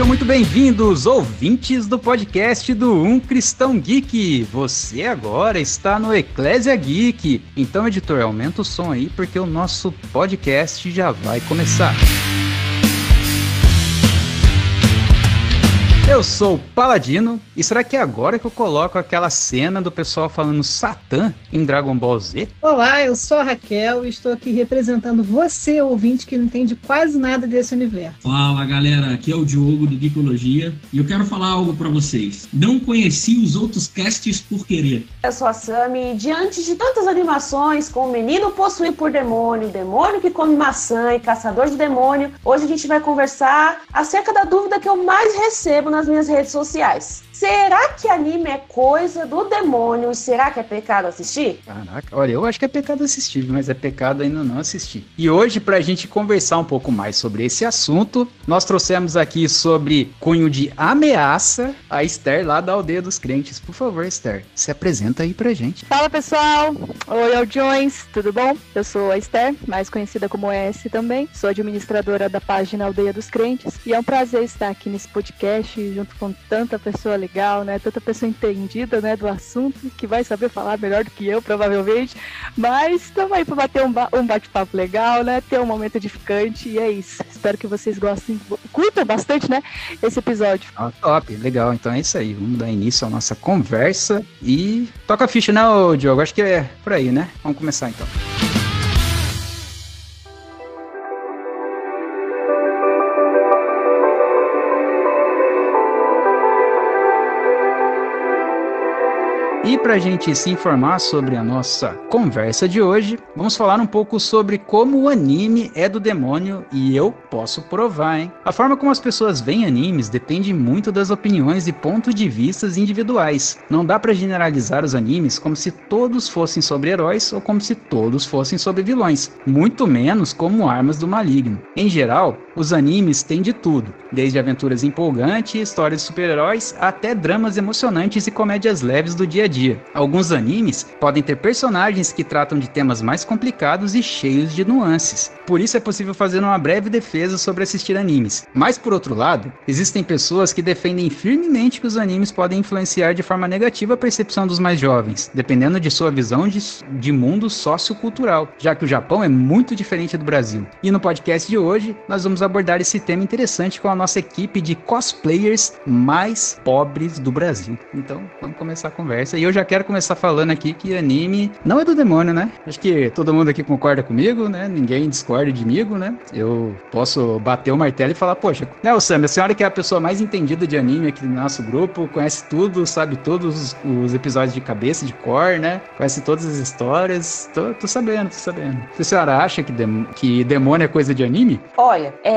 Sejam muito bem-vindos, ouvintes do podcast do Um Cristão Geek. Você agora está no Eclésia Geek. Então, editor, aumenta o som aí porque o nosso podcast já vai começar. Eu sou o Paladino, e será que é agora que eu coloco aquela cena do pessoal falando Satã em Dragon Ball Z? Olá, eu sou a Raquel e estou aqui representando você, ouvinte, que não entende quase nada desse universo. Fala galera, aqui é o Diogo do Geekologia e eu quero falar algo para vocês. Não conheci os outros casts por querer. Eu sou a Sami e diante de tantas animações com o menino possuído por demônio, demônio que come maçã e caçador de demônio, hoje a gente vai conversar acerca da dúvida que eu mais recebo na nas minhas redes sociais. Será que anime é coisa do demônio e será que é pecado assistir? Caraca, olha, eu acho que é pecado assistir, mas é pecado ainda não assistir. E hoje, pra gente conversar um pouco mais sobre esse assunto, nós trouxemos aqui sobre cunho de ameaça a Esther lá da Aldeia dos Crentes. Por favor, Esther, se apresenta aí pra gente. Fala pessoal, oi Aldiões, tudo bom? Eu sou a Esther, mais conhecida como S também, sou administradora da página Aldeia dos Crentes e é um prazer estar aqui nesse podcast junto com tanta pessoa legal legal, né? Tanta pessoa entendida, né, do assunto, que vai saber falar melhor do que eu, provavelmente. Mas estamos aí para bater um, ba um bate-papo legal, né? Ter um momento edificante e é isso. Espero que vocês gostem, curtam bastante, né, esse episódio. Ah, top, legal. Então é isso aí. Vamos dar início à nossa conversa e toca a ficha, né, Diogo? Acho que é por aí, né? Vamos começar então. E para a gente se informar sobre a nossa conversa de hoje, vamos falar um pouco sobre como o anime é do demônio e eu posso provar, hein? A forma como as pessoas veem animes depende muito das opiniões e pontos de vistas individuais. Não dá para generalizar os animes como se todos fossem sobre heróis ou como se todos fossem sobre vilões, muito menos como armas do maligno. Em geral, os animes têm de tudo, desde aventuras empolgantes, histórias de super-heróis, até dramas emocionantes e comédias leves do dia a dia. Alguns animes podem ter personagens que tratam de temas mais complicados e cheios de nuances. Por isso é possível fazer uma breve defesa sobre assistir animes. Mas por outro lado, existem pessoas que defendem firmemente que os animes podem influenciar de forma negativa a percepção dos mais jovens, dependendo de sua visão de, de mundo sociocultural, já que o Japão é muito diferente do Brasil. E no podcast de hoje, nós vamos abordar esse tema interessante com a nossa equipe de cosplayers mais pobres do Brasil. Então, vamos começar a conversa e eu já quero começar falando aqui que anime não é do demônio, né? Acho que todo mundo aqui concorda comigo, né? Ninguém discorda de mim, né? Eu posso bater o martelo e falar, poxa, né, Sam, a senhora que é a pessoa mais entendida de anime aqui do nosso grupo, conhece tudo, sabe todos os episódios de cabeça, de cor, né? Conhece todas as histórias. Tô, tô sabendo, tô sabendo. A senhora acha que, dem que demônio é coisa de anime? Olha, é,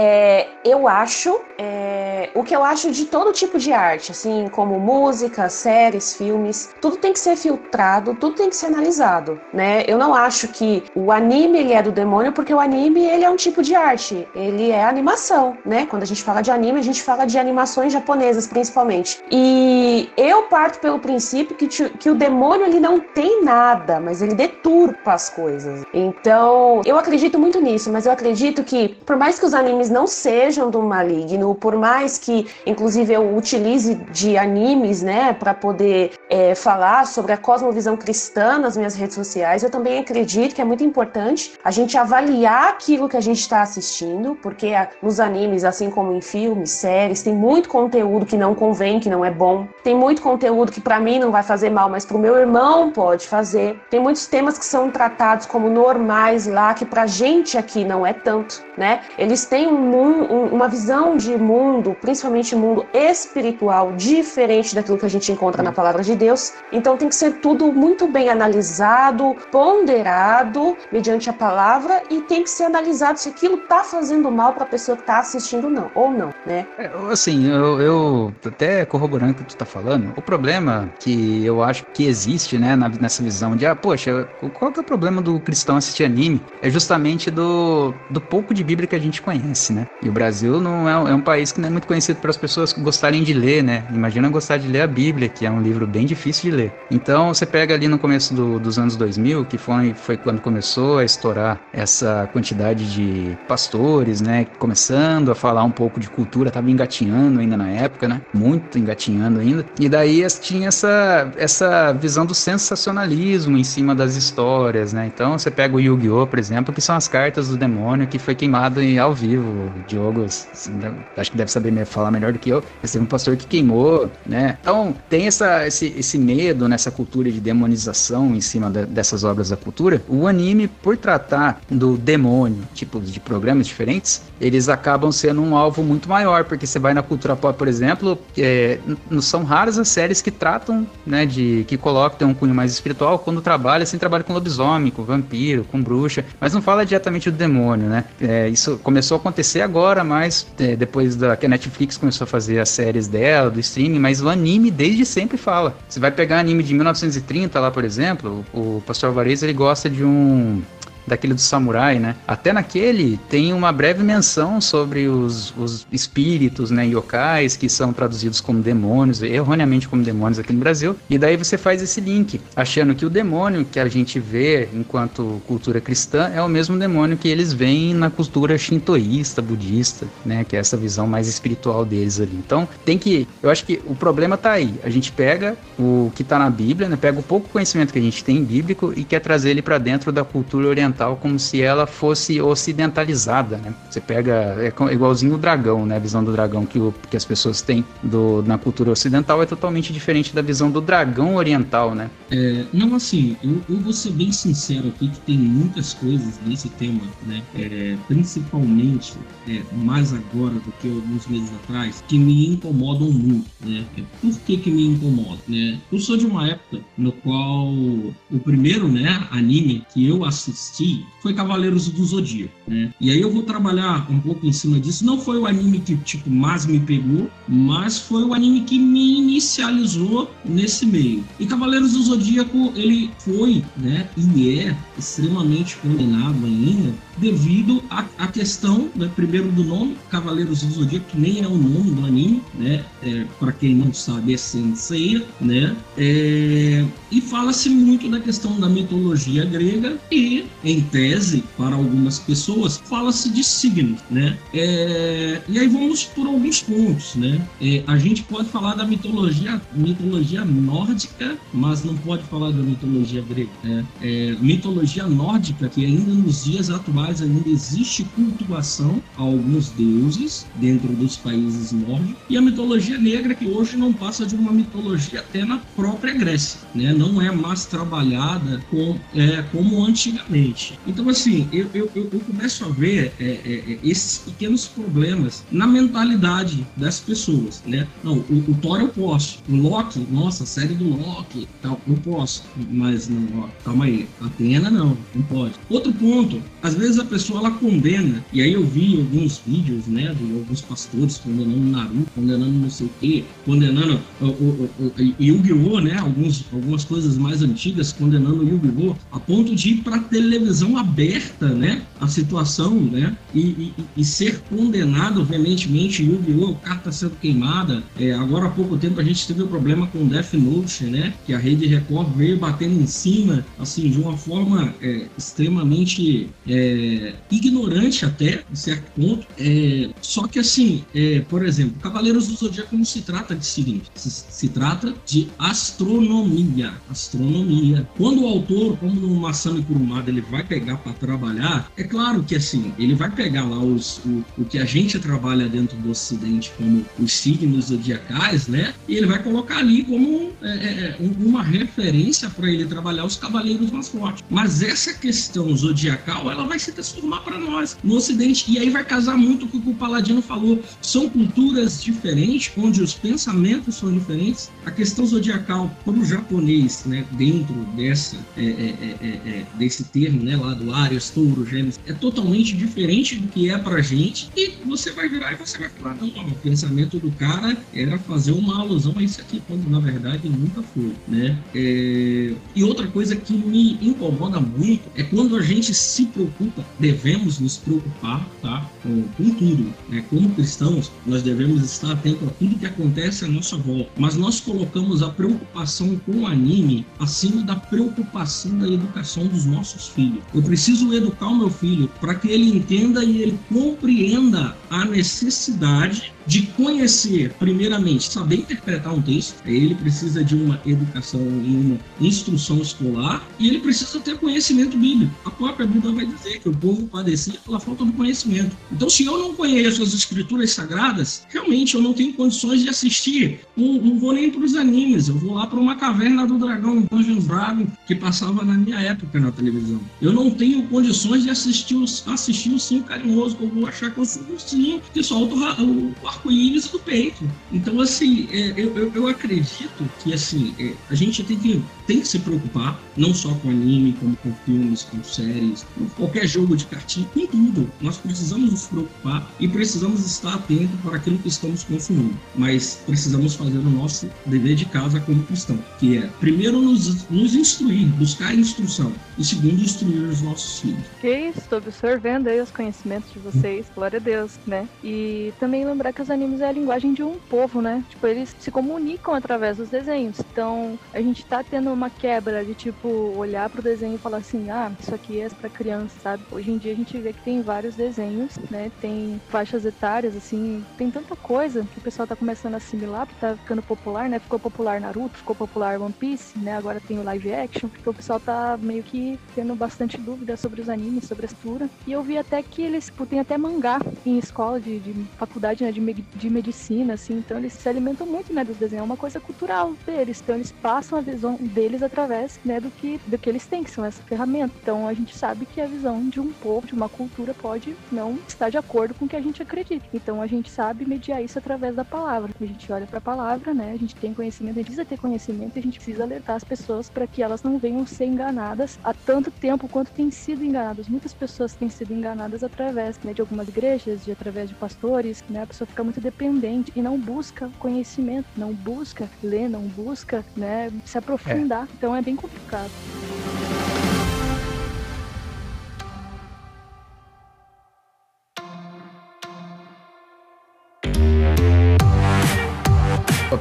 eu acho. É, o que eu acho de todo tipo de arte, assim, como música, séries, filmes, tudo tudo tem que ser filtrado, tudo tem que ser analisado, né? Eu não acho que o anime ele é do demônio porque o anime ele é um tipo de arte, ele é animação, né? Quando a gente fala de anime, a gente fala de animações japonesas principalmente. E eu parto pelo princípio que, que o demônio ele não tem nada, mas ele deturpa as coisas. Então, eu acredito muito nisso, mas eu acredito que por mais que os animes não sejam do maligno, por mais que inclusive eu utilize de animes, né, para poder é, falar sobre a cosmovisão cristã nas minhas redes sociais, eu também acredito que é muito importante a gente avaliar aquilo que a gente está assistindo, porque nos animes, assim como em filmes, séries, tem muito conteúdo que não convém, que não é bom. Tem muito conteúdo que para mim não vai fazer mal, mas para o meu irmão pode fazer. Tem muitos temas que são tratados como normais lá, que pra gente aqui não é tanto, né? Eles têm um, um, uma visão de mundo, principalmente mundo espiritual, diferente daquilo que a gente encontra na palavra de Deus. Então tem que ser tudo muito bem analisado, ponderado mediante a palavra e tem que ser analisado se aquilo está fazendo mal para a pessoa que está assistindo não, ou não, né? É, assim, eu, eu até corroborando o que tu está falando, o problema que eu acho que existe, né, na, nessa visão de, ah, poxa, qual que é o problema do cristão assistir anime? É justamente do, do pouco de Bíblia que a gente conhece. Né? E o Brasil não é, é um país que não é muito conhecido para as pessoas gostarem de ler, né? Imagina gostar de ler a Bíblia, que é um livro bem difícil de ler. Então você pega ali no começo do, dos anos 2000, que foi, foi quando começou a estourar essa quantidade de pastores, né? Começando a falar um pouco de cultura, tava engatinhando ainda na época, né? Muito engatinhando ainda. E daí tinha essa, essa visão do sensacionalismo em cima das histórias, né? Então você pega o Yu-Gi-Oh, por exemplo, que são as cartas do demônio que foi queimado ao vivo. Diogo, assim, acho que deve saber falar melhor do que eu. Esse teve um pastor que queimou, né? Então tem essa, esse, esse medo nessa cultura de demonização em cima de, dessas obras da cultura. O anime, por tratar do demônio, tipos de programas diferentes, eles acabam sendo um alvo muito maior, porque você vai na cultura pop, por exemplo, é, não são raras as séries que tratam, né, de que colocam um cunho mais espiritual quando trabalha, assim, trabalha com lobisomem, com vampiro, com bruxa, mas não fala diretamente do demônio, né? É, isso começou a acontecer agora, mas é, depois da que a Netflix começou a fazer as séries dela, do streaming, mas o anime desde sempre fala. Você vai pegar anime de 1930 lá, por exemplo, o Pastor Alvarez ele gosta de um daquele do samurai, né? Até naquele tem uma breve menção sobre os, os espíritos, né, yokais, que são traduzidos como demônios, erroneamente como demônios aqui no Brasil. E daí você faz esse link, achando que o demônio que a gente vê enquanto cultura cristã é o mesmo demônio que eles veem na cultura shintoísta, budista, né, que é essa visão mais espiritual deles ali. Então, tem que, eu acho que o problema tá aí. A gente pega o que tá na Bíblia, né, pega o pouco conhecimento que a gente tem bíblico e quer trazer ele para dentro da cultura oriental ocidental como se ela fosse ocidentalizada, né? Você pega, é igualzinho o dragão, né? A visão do dragão que, o, que as pessoas têm do, na cultura ocidental é totalmente diferente da visão do dragão oriental, né? É, não, assim, eu, eu vou ser bem sincero aqui que tem muitas coisas nesse tema, né? É, principalmente, é, mais agora do que alguns meses atrás, que me incomodam muito, né? É, por que que me incomoda, né? Eu sou de uma época no qual o primeiro, né, anime que eu assisti foi Cavaleiros do Zodíaco, né? E aí eu vou trabalhar um pouco em cima disso. Não foi o anime que, tipo, mais me pegou, mas foi o anime que me inicializou nesse meio. E Cavaleiros do Zodíaco, ele foi, né, e é extremamente condenado ainda devido à, questão, né, primeiro do nome, Cavaleiros do Zodíaco, que nem é o nome do anime, né? É, Para quem não sabe, é Sensei, né? É, e fala-se muito da questão da mitologia grega e, em tese, para algumas pessoas, fala-se de signos, né? É, e aí vamos por alguns pontos, né? É, a gente pode falar da mitologia, mitologia nórdica, mas não pode falar da mitologia grega, né? É, mitologia nórdica, que ainda nos dias atuais ainda existe cultuação a alguns deuses dentro dos países nórdicos, e a mitologia negra, que hoje não passa de uma mitologia até na própria Grécia, né? Não é mais trabalhada com, é, como antigamente. Então, assim, eu, eu, eu começo a ver é, é, é, esses pequenos problemas na mentalidade das pessoas, né? Não, o, o Thor eu posso, o Loki, nossa, série do Loki, tal, eu posso, mas não, ó, calma aí, Atena não, não pode. Outro ponto, às vezes a pessoa ela condena, e aí eu vi alguns vídeos, né, de alguns pastores condenando Naruto, condenando não sei o quê, condenando o, o, o, o Yu-Gi-Oh, né, alguns, algumas coisas mais antigas, condenando o Yu-Gi-Oh, a ponto de ir para televisão aberta, né, a situação, né, e, e, e ser condenado veementemente, Yu-Gi-Oh, o carta sendo queimada. É, agora há pouco tempo a gente teve um problema com Death Note, né, que a Rede Record veio batendo em cima, assim, de uma forma é, extremamente é, ignorante até, em certo ponto. É, só que assim, é, por exemplo, Cavaleiros do Zodíaco não se trata de signos, se, se trata de astronomia. Astronomia. Quando o autor, como no Masami Kurumada, ele vai pegar para trabalhar, é claro que assim, ele vai pegar lá os, o, o que a gente trabalha dentro do Ocidente como os signos zodiacais, né? E ele vai colocar ali como é, é, é uma referência para ele trabalhar os cavaleiros mais fortes. Mas essa questão zodiacal, ela vai se transformar para nós no Ocidente. E aí vai casar muito com o que o Paladino falou. São culturas diferentes, onde os pensamentos são diferentes. A questão zodiacal para o japonês, né, dentro dessa, é, é, é, é desse termo, né, lá do Ares, Touro, Gêmeos, é totalmente diferente do que é para gente. E você vai virar e você vai falar: não, não, o pensamento do cara era fazer uma alusão a isso aqui, quando na verdade nunca foi, né? É... E outra coisa que me incomoda muito é quando a gente se preocupa devemos nos preocupar tá, com, com tudo. Né? Como cristãos, nós devemos estar atentos a tudo que acontece à nossa volta. Mas nós colocamos a preocupação com o anime acima da preocupação da educação dos nossos filhos. Eu preciso educar o meu filho para que ele entenda e ele compreenda a necessidade de conhecer, primeiramente, saber interpretar um texto, ele precisa de uma educação e uma instrução escolar, e ele precisa ter conhecimento bíblico. A própria Bíblia vai dizer que o povo padecia pela falta de conhecimento. Então, se eu não conheço as escrituras sagradas, realmente eu não tenho condições de assistir. Não, não vou nem para os animes, eu vou lá para uma caverna do dragão, Dungeons Dragon, que passava na minha época na televisão. Eu não tenho condições de assistir, assistir o Sim Carinhoso, que eu vou achar que eu sou o Sim que solta o, o arco-íris do peito. Então, assim, é, eu, eu, eu, acredito que, assim, é, a gente tem que, tem que se preocupar, não só com anime, como com filmes, com séries, com qualquer jogo de cartinha, com tudo. Nós precisamos nos preocupar e precisamos estar atentos para aquilo que estamos consumindo. Mas precisamos fazer o nosso dever de casa como cristão, que é, primeiro, nos, nos instruir, buscar instrução, e segundo, instruir os nossos filhos. Ok, estou absorvendo aí os conhecimentos de vocês, glória a Deus, né? E também lembrar que os animes é a linguagem de um povo, né? Tipo, eles se comunicam através dos desenhos. Então, a gente tá tendo uma quebra de, tipo, olhar pro desenho e falar assim, ah, isso aqui é pra criança, sabe? Hoje em dia a gente vê que tem vários desenhos, né? Tem faixas etárias, assim, tem tanta coisa que o pessoal tá começando a assimilar, porque tá ficando popular, né? Ficou popular Naruto, ficou popular One Piece, né? Agora tem o live action, porque o pessoal tá meio que tendo bastante dúvida sobre os animes, sobre a estrutura. E eu vi até que eles tipo, tem até mangá em escola de, de faculdade né, de, de medicina, assim, então eles se alimentam muito né, dos desenhos, é uma coisa cultural deles, então eles passam a visão deles através né, do, que, do que eles têm, que são essa ferramenta. Então a gente sabe que a visão de um povo, de uma cultura, pode não estar de acordo com o que a gente acredita. Então a gente sabe mediar isso através da palavra. A gente olha para a palavra, né? A gente tem conhecimento, a gente precisa ter conhecimento, a gente precisa alertar as pessoas para que elas não venham ser enganadas há tanto tempo quanto têm sido enganadas. Muitas pessoas têm sido enganadas através né, de algumas igrejas, de através de pastores, né? A pessoa fica muito dependente e não busca conhecimento, não busca ler, não busca, né, se aprofundar. Então é bem complicado.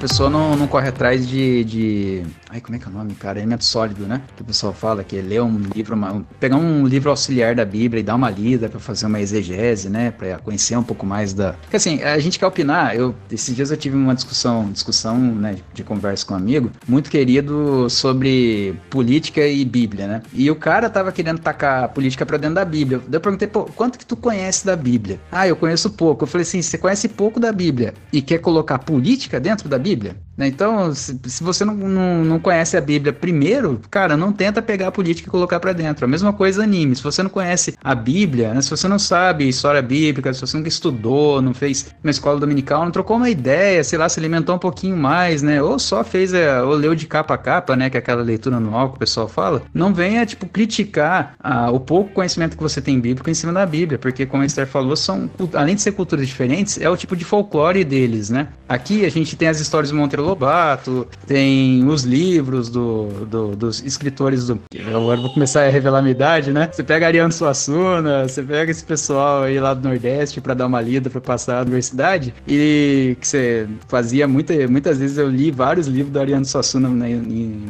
Pessoa não, não corre atrás de, de. Ai, como é que é o nome, cara? Elemento sólido, né? Que o pessoal fala que é ler um livro, uma, pegar um livro auxiliar da Bíblia e dar uma lida para fazer uma exegese, né? Para conhecer um pouco mais da. Porque assim, a gente quer opinar. Eu, esses dias eu tive uma discussão, discussão, né, de conversa com um amigo, muito querido sobre política e Bíblia, né? E o cara tava querendo tacar a política para dentro da Bíblia. Eu perguntei, pô, quanto que tu conhece da Bíblia? Ah, eu conheço pouco. Eu falei assim, você conhece pouco da Bíblia e quer colocar política dentro da Bíblia. Né? Então, se, se você não, não, não, conhece a Bíblia primeiro, cara, não tenta pegar a política e colocar para dentro. A mesma coisa anime. Se você não conhece a Bíblia, né? se você não sabe história bíblica, se você nunca estudou, não fez uma escola dominical, não trocou uma ideia, sei lá, se alimentou um pouquinho mais, né? Ou só fez, é, ou leu de capa a capa, né? Que é aquela leitura anual que o pessoal fala. Não venha, tipo, criticar ah, o pouco conhecimento que você tem bíblico em cima da Bíblia, porque, como a Esther falou, são, além de ser culturas diferentes, é o tipo de folclore deles, né? Aqui a gente tem as histórias do Monteiro Lobato, tem os livros do, do, dos escritores do. Agora vou começar a revelar a minha idade, né? Você pega Ariano Suassuna, você pega esse pessoal aí lá do Nordeste para dar uma lida para passar a universidade, e que você fazia muita, muitas vezes eu li vários livros do Ariano Suassuna na,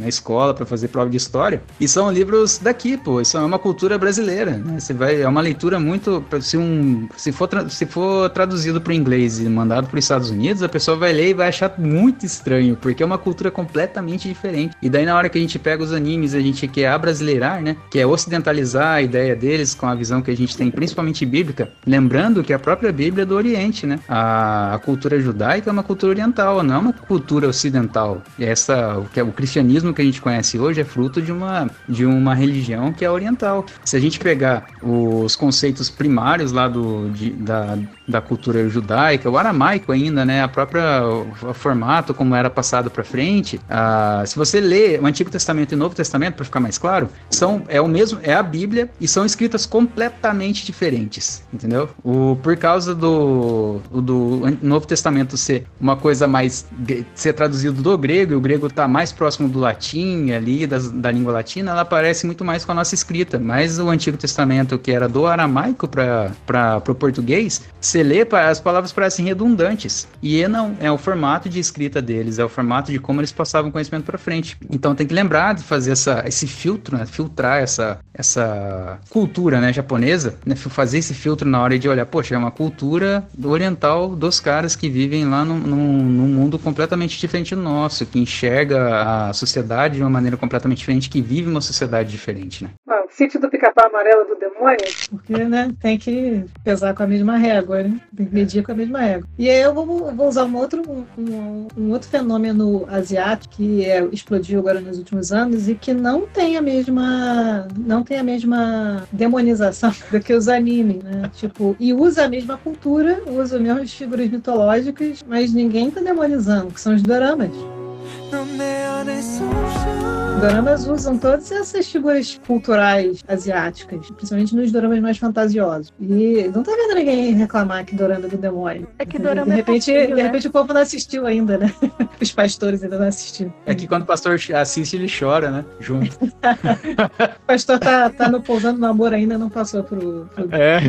na escola para fazer prova de história, e são livros daqui, pô, isso é uma cultura brasileira, né? Você vai, é uma leitura muito. Se, um, se, for, se for traduzido para o inglês e mandado para os Estados Unidos, a pessoa vai ler e vai achar muito estranho, porque é uma cultura completamente diferente. E daí na hora que a gente pega os animes, a gente quer abrasileirar, né? Que é ocidentalizar a ideia deles com a visão que a gente tem, principalmente bíblica, lembrando que a própria Bíblia é do Oriente, né? A, a cultura judaica é uma cultura oriental, não é uma cultura ocidental. Essa, o que é o cristianismo que a gente conhece hoje é fruto de uma de uma religião que é oriental. Se a gente pegar os conceitos primários lá do, de, da, da cultura judaica, o aramaico ainda, né? A própria o, o formato como era passado para frente. Ah, se você lê o Antigo Testamento e o Novo Testamento, para ficar mais claro, são é o mesmo, é a Bíblia e são escritas completamente diferentes, entendeu? O por causa do do Novo Testamento ser uma coisa mais ser traduzido do grego, e o grego tá mais próximo do latim ali das, da língua latina, ela parece muito mais com a nossa escrita. Mas o Antigo Testamento que era do aramaico para o português, você lê, as palavras parecem redundantes. E não, é o formato de escrita deles, é o formato de como eles passavam conhecimento para frente. Então tem que lembrar de fazer essa, esse filtro, né? filtrar essa, essa cultura né, japonesa, né? fazer esse filtro na hora de olhar, poxa, é uma cultura oriental dos caras que vivem lá num, num, num mundo completamente diferente do nosso, que enxerga a sociedade de uma maneira completamente diferente, que vive uma sociedade diferente, né? Ah, o sítio do pica-pau amarelo do demônio, porque, né, tem que pesar com a mesma régua, Tem que medir com a mesma régua. E aí eu vou, vou usar um outro, um, um, outro fenômeno asiático que é, explodiu agora nos últimos anos e que não tem a mesma, não tem a mesma demonização do que os animes, né? Tipo, e usa a mesma cultura, usa as mesmas figuras mitológicas, mas ninguém tá demonizando, que são os doramas. Doramas usam todas essas figuras culturais asiáticas, principalmente nos doramas mais fantasiosos. E não tá vendo ninguém reclamar que dorama é do demônio. É que dorama de é repente, é de né? repente o povo não assistiu ainda, né? Os pastores ainda não assistiram. É que quando o pastor assiste, ele chora, né? Junto. o pastor tá, tá no pousando no amor ainda, não passou pro. pro é.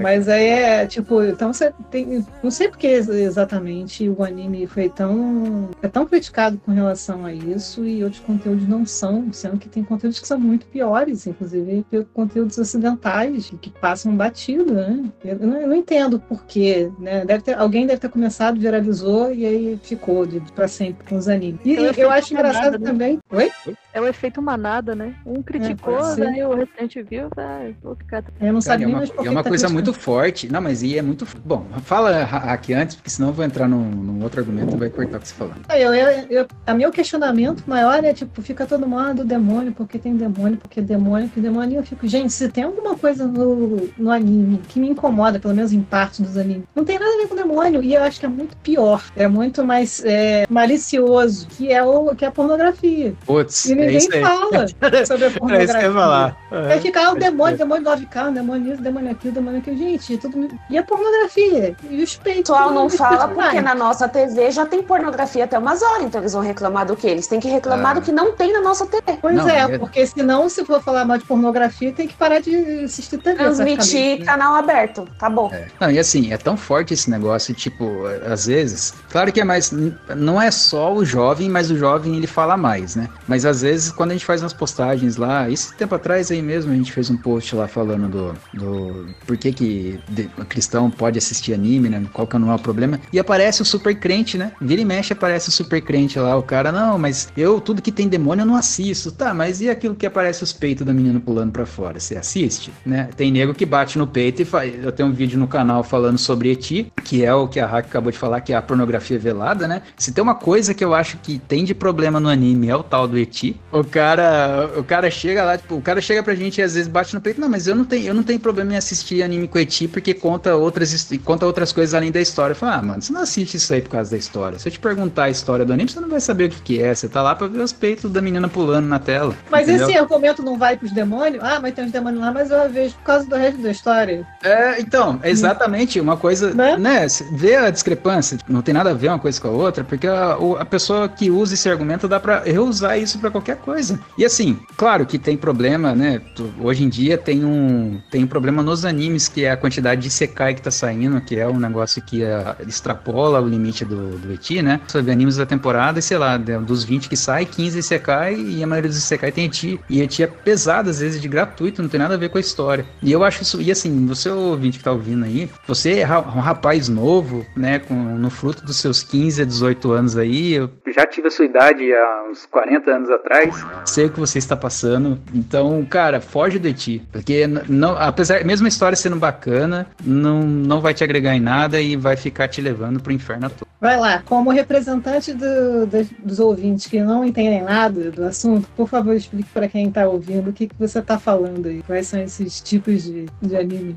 Mas aí é tipo, então você tem. Não sei porque exatamente o anime foi tão. é tão criticado com relação a isso e outros conteúdos não são, sendo que tem conteúdos que são muito piores, inclusive conteúdos ocidentais, que passam batido, né? Eu não, eu não entendo por quê, né? Deve ter, alguém deve ter começado, viralizou e aí ficou para sempre com os animes. E eu, eu acho engraçado né? também. Oi? É o efeito manada, né? Um criticou, é, daí o restante viu, vai, vou ficar. Eu não sabia, é uma, é uma tá coisa muito forte. Não, mas e é muito. Bom, fala aqui antes, porque senão eu vou entrar num, num outro argumento e vai cortar o que você falou. Eu, eu, eu, a meu questionamento maior é tipo, fica todo mundo ah, do demônio, porque tem demônio, porque demônio, que demônio. E eu fico, gente, se tem alguma coisa no, no anime que me incomoda, pelo menos em parte dos animes, não tem nada a ver com demônio. E eu acho que é muito pior. É muito mais é, malicioso, que é, o, que é a pornografia. Putz, e ninguém é fala sobre a pornografia. É isso que eu ia falar. É, ficar o demônio, demônio love carro, demônio isso, demônio aquilo, demônio aquilo. Gente, tudo. E a pornografia? E os peitos? O pessoal não fala porque na nossa TV já tem pornografia até umas horas, então eles vão reclamar do que? Eles têm que reclamar ah. do que não tem na nossa TV. Pois não, é, é, porque senão, se for falar mal de pornografia, tem que parar de assistir TV. Transmitir canal aberto, tá bom. É. Não, e assim, é tão forte esse negócio, tipo, às vezes, claro que é mais, não é só o jovem, mas o jovem ele fala mais, né? Mas às vezes, quando a gente faz umas postagens lá, esse tempo atrás aí mesmo, a gente fez um post lá falando do, do por que que cristão pode assistir anime, né? Qual que não é o problema. E aparece o super crente, né? Vira e mexe aparece o super crente lá, o cara, não, mas eu, tudo que tem demônio eu não assisto. Tá, mas e aquilo que aparece os peitos da menina pulando para fora? Você assiste, né? Tem nego que bate no peito e faz. Eu tenho um vídeo no canal falando sobre Eti, que é o que a Hack acabou de falar, que é a pornografia velada, né? Se tem uma coisa que eu acho que tem de problema no anime é o tal do Eti. O cara, o cara chega lá, tipo, o cara chega pra gente e às vezes bate no peito, não, mas eu não tenho, eu não tenho problema em assistir anime com Eti porque conta outras, conta outras coisas além da história. Eu falo, ah, mano, você não assiste isso aí por causa da história. Se eu te perguntar a história do anime, você não vai saber o que, que é. Você tá lá pra ver os peitos da menina pulando na tela. Mas entendeu? esse argumento não vai pros demônios? Ah, mas tem uns demônios lá, mas eu vejo por causa do resto da história. É, então, exatamente, uma coisa, né? né vê a discrepância, não tem nada a ver uma coisa com a outra, porque a, a pessoa que usa esse argumento dá pra reusar isso para qualquer coisa. E assim, claro que tem problema, né? Hoje em dia tem um, tem um problema nos animes, que é a quantidade de Sekai que tá saindo, que é um negócio que é, extrapola o limite do, do Eti, né? Sobre animes da temporada, e sei lá, dos 20 que sai, 15 Sekai, e a maioria dos Sekai tem Eti. E Eti é pesado, às vezes, de gratuito, não tem nada a ver com a história. E eu acho isso, e assim, você ouvinte que tá ouvindo aí, você é um rapaz novo, né, com, no fruto dos seus 15 a 18 anos aí, eu já tive a sua idade há uns 40 anos atrás, sei o que você está passando, então, cara, foge de ti, porque não, apesar, mesmo a história sendo bacana, não, não vai te agregar em nada e vai ficar te levando pro inferno todo. Vai lá, como representante do, do, dos ouvintes que não entendem nada do assunto, por favor, explique para quem está ouvindo o que, que você está falando aí, quais são esses tipos de, de anime.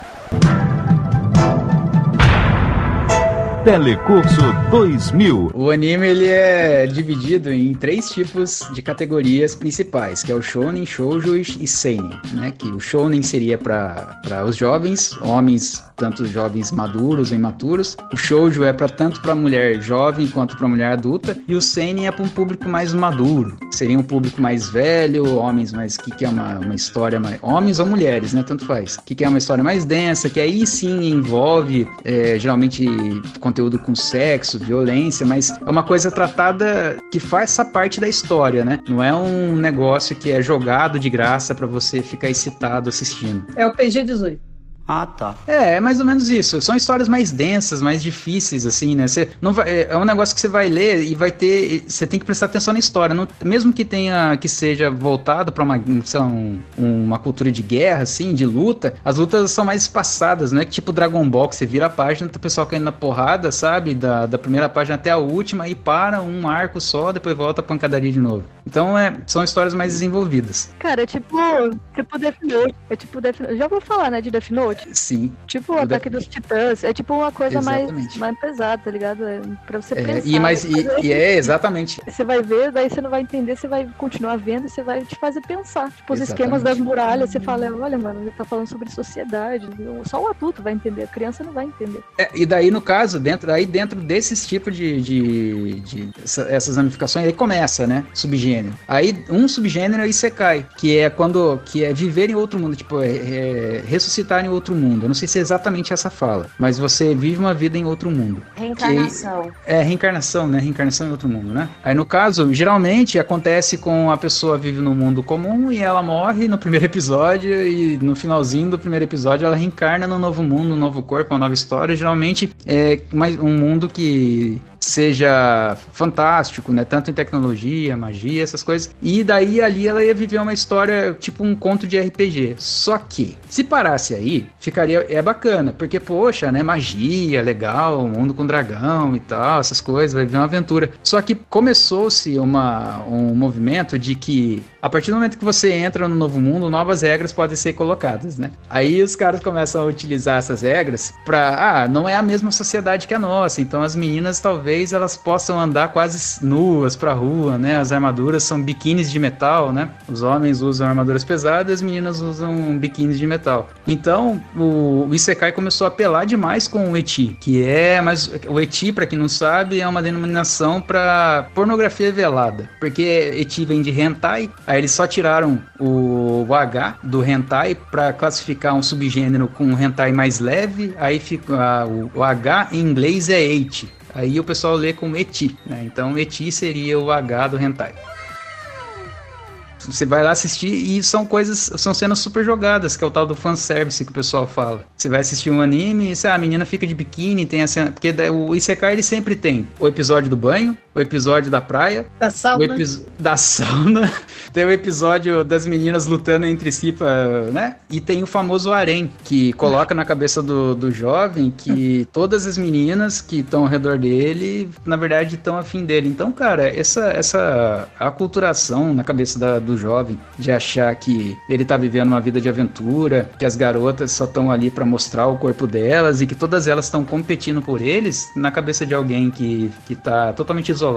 Telecurso 2000. O anime ele é dividido em três tipos de categorias principais, que é o shonen, shoujo e seinen, né? Que o shonen seria para os jovens, homens tanto jovens maduros ou imaturos. O shoujo é para tanto para mulher jovem quanto para mulher adulta e o seinen é para um público mais maduro. Seria um público mais velho, homens mais que quer uma, uma história mais homens ou mulheres, né? Tanto faz. Que quer uma história mais densa, que aí sim envolve é, geralmente conteúdo com sexo, violência, mas é uma coisa tratada que faz essa parte da história, né? Não é um negócio que é jogado de graça para você ficar excitado assistindo. É o PG 18. Ah, tá. É, é mais ou menos isso. São histórias mais densas, mais difíceis, assim, né? Você não vai, é, é um negócio que você vai ler e vai ter. Você tem que prestar atenção na história. Não, mesmo que tenha que seja voltado para uma, sei lá, um, uma cultura de guerra, assim, de luta, as lutas são mais espaçadas, não é que tipo Dragon Ball, que você vira a página, tá o pessoal caindo na porrada, sabe? Da, da primeira página até a última e para um arco só, depois volta a pancadaria de novo. Então é, são histórias mais desenvolvidas. Cara, é tipo, tipo Death Note. É tipo Death Note. Já vou falar, né, de Death Note. Sim. Tipo o Ataque dos Titãs. É tipo uma coisa mais, mais pesada, tá ligado? É pra você é, pensar. E, mais, e, e, é, exatamente. Você vai ver, daí você não vai entender, você vai continuar vendo e você vai te fazer pensar. Tipo, os exatamente. esquemas das muralhas, você fala, olha, mano, ele tá falando sobre sociedade. Só o adulto vai entender, a criança não vai entender. É, e daí, no caso, dentro, aí dentro desses tipos de, de, de essas ramificações, aí começa, né? Subgênero. Aí um subgênero é Isekai, que é quando que é viver em outro mundo, tipo, é, é, ressuscitar em outro mundo. Eu não sei se é exatamente essa fala, mas você vive uma vida em outro mundo. Reencarnação. Que, é, reencarnação, né? Reencarnação em outro mundo, né? Aí no caso, geralmente acontece com a pessoa vive no mundo comum e ela morre no primeiro episódio e no finalzinho do primeiro episódio ela reencarna no novo mundo, um novo corpo, uma nova história. Geralmente é mais um mundo que seja fantástico, né? Tanto em tecnologia, magia, essas coisas. E daí ali ela ia viver uma história tipo um conto de RPG. Só que se parasse aí, ficaria é bacana, porque poxa, né? Magia, legal, mundo com dragão e tal, essas coisas, vai viver uma aventura. Só que começou-se uma um movimento de que a partir do momento que você entra no novo mundo, novas regras podem ser colocadas, né? Aí os caras começam a utilizar essas regras para, ah, não é a mesma sociedade que a nossa, então as meninas talvez elas possam andar quase nuas pra rua, né? As armaduras são biquínis de metal, né? Os homens usam armaduras pesadas, as meninas usam biquínis de metal. Então, o, o Isekai começou a apelar demais com o eti, que é, mas o eti, para quem não sabe, é uma denominação para pornografia velada, porque eti vem de hentai, Aí eles só tiraram o, o H do hentai para classificar um subgênero com um hentai mais leve. Aí fica o, o H em inglês é eti. Aí o pessoal lê como eti, né? Então eti seria o H do hentai. Você vai lá assistir e são coisas, são cenas super jogadas, que é o tal do fanservice que o pessoal fala. Você vai assistir um anime e ah, a menina fica de biquíni, tem a cena. Porque o Isekai ele sempre tem o episódio do banho, o episódio da praia, da sauna, da sauna tem o episódio das meninas lutando entre si, pra, né? E tem o famoso harém, que coloca na cabeça do, do jovem que todas as meninas que estão ao redor dele, na verdade, estão afim dele. Então, cara, essa, essa aculturação na cabeça da, do jovem de achar que ele tá vivendo uma vida de aventura, que as garotas só estão ali para mostrar o corpo delas e que todas elas estão competindo por eles, na cabeça de alguém que, que tá totalmente isolado,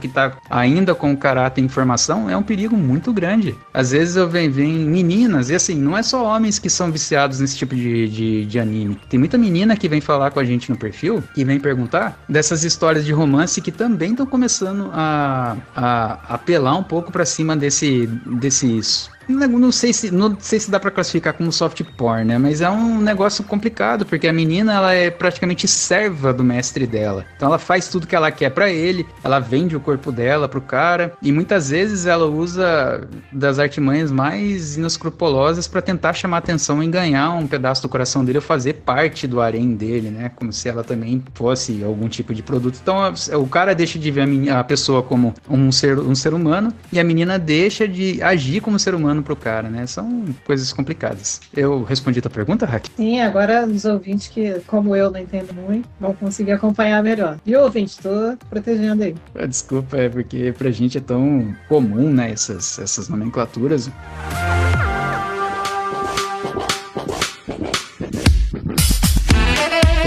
que tá ainda com caráter e informação, é um perigo muito grande. Às vezes eu venho, venho meninas, e assim, não é só homens que são viciados nesse tipo de, de, de anime. Tem muita menina que vem falar com a gente no perfil, que vem perguntar dessas histórias de romance que também estão começando a, a apelar um pouco para cima desse desses não sei se não sei se dá para classificar como soft porn, né? Mas é um negócio complicado porque a menina ela é praticamente serva do mestre dela. Então ela faz tudo que ela quer para ele, ela vende o corpo dela pro cara e muitas vezes ela usa das artimanhas mais inescrupulosas para tentar chamar atenção e ganhar um pedaço do coração dele ou fazer parte do harém dele, né? Como se ela também fosse algum tipo de produto. Então o cara deixa de ver a, menina, a pessoa como um ser um ser humano e a menina deixa de agir como ser humano pro cara, né? São coisas complicadas. Eu respondi a tua pergunta, Rack? Sim, agora os ouvintes que, como eu, não entendo muito, vão conseguir acompanhar melhor. E ouvinte, tô protegendo aí. Ah, desculpa, é porque pra gente é tão comum, né, essas, essas nomenclaturas.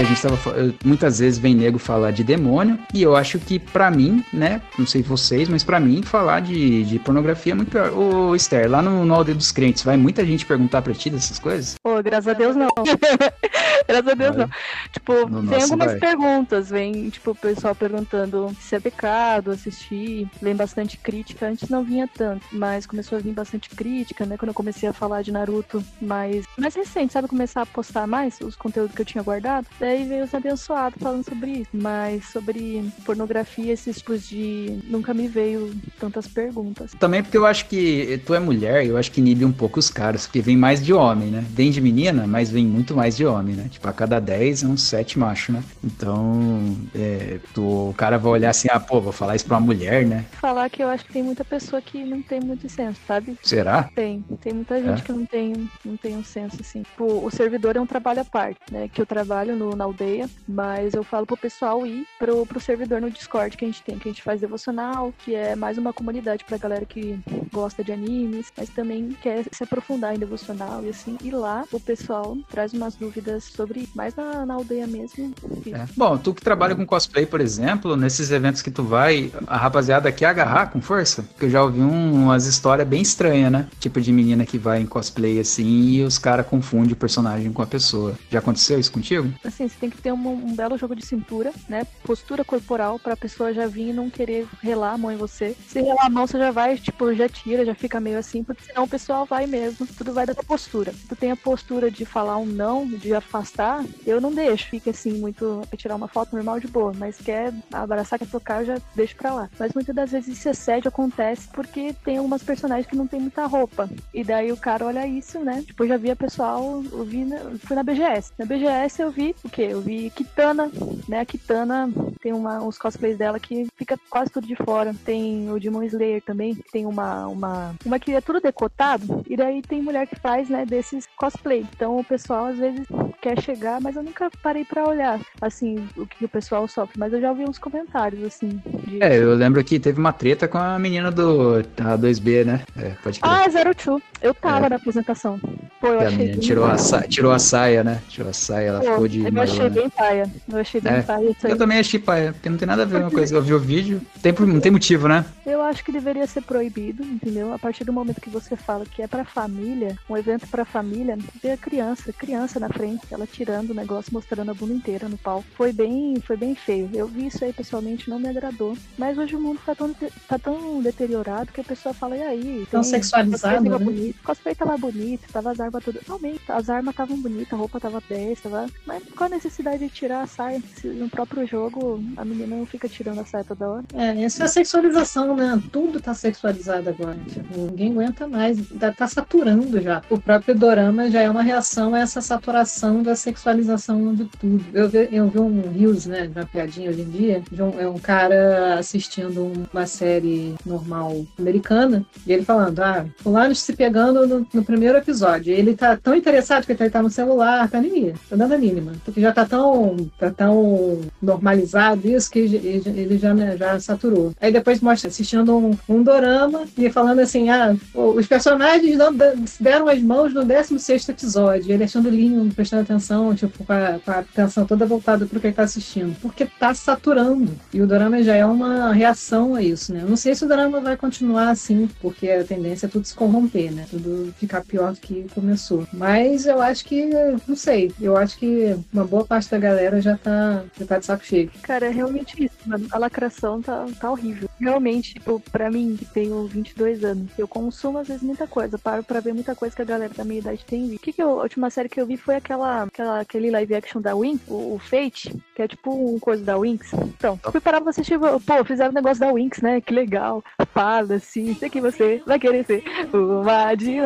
Gente tava fa- eu- muitas vezes vem nego falar de demônio e eu acho que pra mim, né, não sei vocês, mas pra mim falar de, de pornografia é muito pior. Ô, Esther, lá no, no Aldeia dos Crentes, vai muita gente perguntar pra ti dessas coisas? Pô, graças a Deus não. graças a Deus Vai. não. Tipo, No tem algumas vai. perguntas, vem, tipo, o pessoal perguntando se é pecado assistir, vem bastante crítica. Antes não vinha tanto, mas começou a vir bastante crítica, né? Quando eu comecei a falar de Naruto, mas mais recente, sabe? Começar a postar mais os conteúdos que eu tinha guardado. Daí veio os abençoados falando sobre isso. Mas sobre pornografia, esses tipos de. Nunca me veio tantas perguntas. Também porque eu acho que tu é mulher, eu acho que inibe um pouco os caras, porque vem mais de homem, né? Vem de menina, mas vem muito mais de homem, né? Tipo, a cada 10 é uns 7 macho, né? Então, é, tu- o cara vai olhar assim, ah, pô, vou falar isso pra uma mulher, né? Falar que eu acho que tem muita pessoa que não tem muito senso, sabe? Será? Tem, tem muita gente É? que não tem, não tem um senso assim. Tipo, o servidor é um trabalho à parte, né? Que eu trabalho no, na aldeia, mas eu falo pro pessoal ir pro, pro servidor no Discord que a gente tem, que a gente faz devocional, que é mais uma comunidade pra galera que gosta de animes, mas também quer se aprofundar em devocional e assim. E lá o pessoal traz umas dúvidas sobre mais na, na aldeia mesmo. É. Bom, tu que trabalha com cosplay, por exemplo, nesses eventos que tu vai, a rapaziada quer agarrar com força? Porque eu já ouvi um- umas histórias bem estranhas, né? Tipo de menina que vai em cosplay assim e os caras confundem o personagem com a pessoa. Já aconteceu isso contigo? assim, tem que ter um, um belo jogo de cintura, né? Postura corporal pra pessoa já vir e não querer relar a mão em você. Se relar a mão, você já vai, tipo, já tira, já fica meio assim, porque senão o pessoal vai mesmo. Tudo vai da tua postura. Se tu tem a postura de falar um não, de afastar, eu não deixo. Fica assim, muito. Tirar uma foto normal de boa, mas quer abraçar, quer tocar, eu já deixo pra lá. Mas muitas das vezes esse assédio acontece porque tem algumas personagens que não tem muita roupa. E daí o cara olha isso, né? Tipo, eu já via pessoal, eu vi, fui na BGS. Na BGS eu vi o quê? Eu vi Kitana, né? A Kitana tem uma, uns cosplays dela que fica quase tudo de fora. Tem o Demon Slayer também, que tem uma, uma, uma que é tudo decotado. E daí tem mulher que faz, né, desses cosplay. Então o pessoal às vezes quer chegar, mas eu nunca parei pra olhar, assim, o que o pessoal sofre. Mas eu já ouvi uns comentários, assim, de... É, eu lembro que teve uma treta com a menina do a 2B, né? É, pode crer. Ah, Zero Two. Eu tava É. na apresentação. Pô, eu a achei menina bem tirou a, sa- tirou a saia, né? Tirou a saia, ela Pô, ficou de maiô, achei né? bem paia. Eu achei bem É. paia isso aí. Eu também achei paia, porque não tem nada a ver uma coisa. Eu vi o vídeo, tem, não tem motivo, né? Eu acho que deveria ser proibido, entendeu? A partir do momento que você fala que é pra família, um evento pra família, ver a criança, criança na frente, ela tirando o negócio, mostrando a bunda inteira no pau. Foi bem, foi bem feio. Eu vi isso aí pessoalmente, não me agradou. Mas hoje o mundo tá tão, tá tão deteriorado que a pessoa fala, e aí? Tão tem- sexualizado, né? bonito, cosplay tava bonito, tava as armas tudo. Realmente, as armas estavam bonitas, a roupa tava 10, tava... Mas qual a necessidade de tirar a saia? No próprio jogo a menina não fica tirando a saia toda hora. É, isso é a sexualização, né? Tudo tá sexualizado agora. Tipo, ninguém aguenta mais. Tá, saturando já. O próprio dorama já é uma reação a essa saturação da sexualização de tudo. Eu vi, eu vi um Reels, né? Uma piadinha hoje em dia. De um, é um cara assistindo uma série normal americana. E ele falando, ah, fulano se pegando no, no primeiro episódio. Ele tá tão interessado que ele tá no celular, tá nem aí, tá dando a mínima. Porque já tá tão, tá tão normalizado isso que ele já- já, né, já saturou. Aí depois mostra assistindo um, um dorama e falando assim, ah, os personagens não deram as mãos no 16º episódio. Ele achando lindo, prestando atenção, tipo, com a, com a atenção toda voltada pro que ele tá assistindo. Porque tá saturando. E o dorama já é uma reação a isso, né? Eu não sei se o dorama vai continuar assim, porque a tendência é tudo se corromper, né? Tudo ficar pior do que começou. Mas eu acho que, não sei, eu acho que uma boa parte da galera já tá, já tá de saco cheio. Cara, é realmente isso, mano. A lacração tá, tá horrível. Realmente, tipo, pra mim, que tenho 22 anos, eu consumo às vezes muita coisa. Paro pra ver muita coisa que a galera da minha idade tem. O que, que eu, a última série que eu vi foi aquela, aquela aquele live action da Wink, o, o Fate, que é tipo um coisa da Winx. Então, fui parar pra assistir, pô, fizeram um negócio da Winx, né? Que legal. Fala assim, sei que você vai querer ser uma de...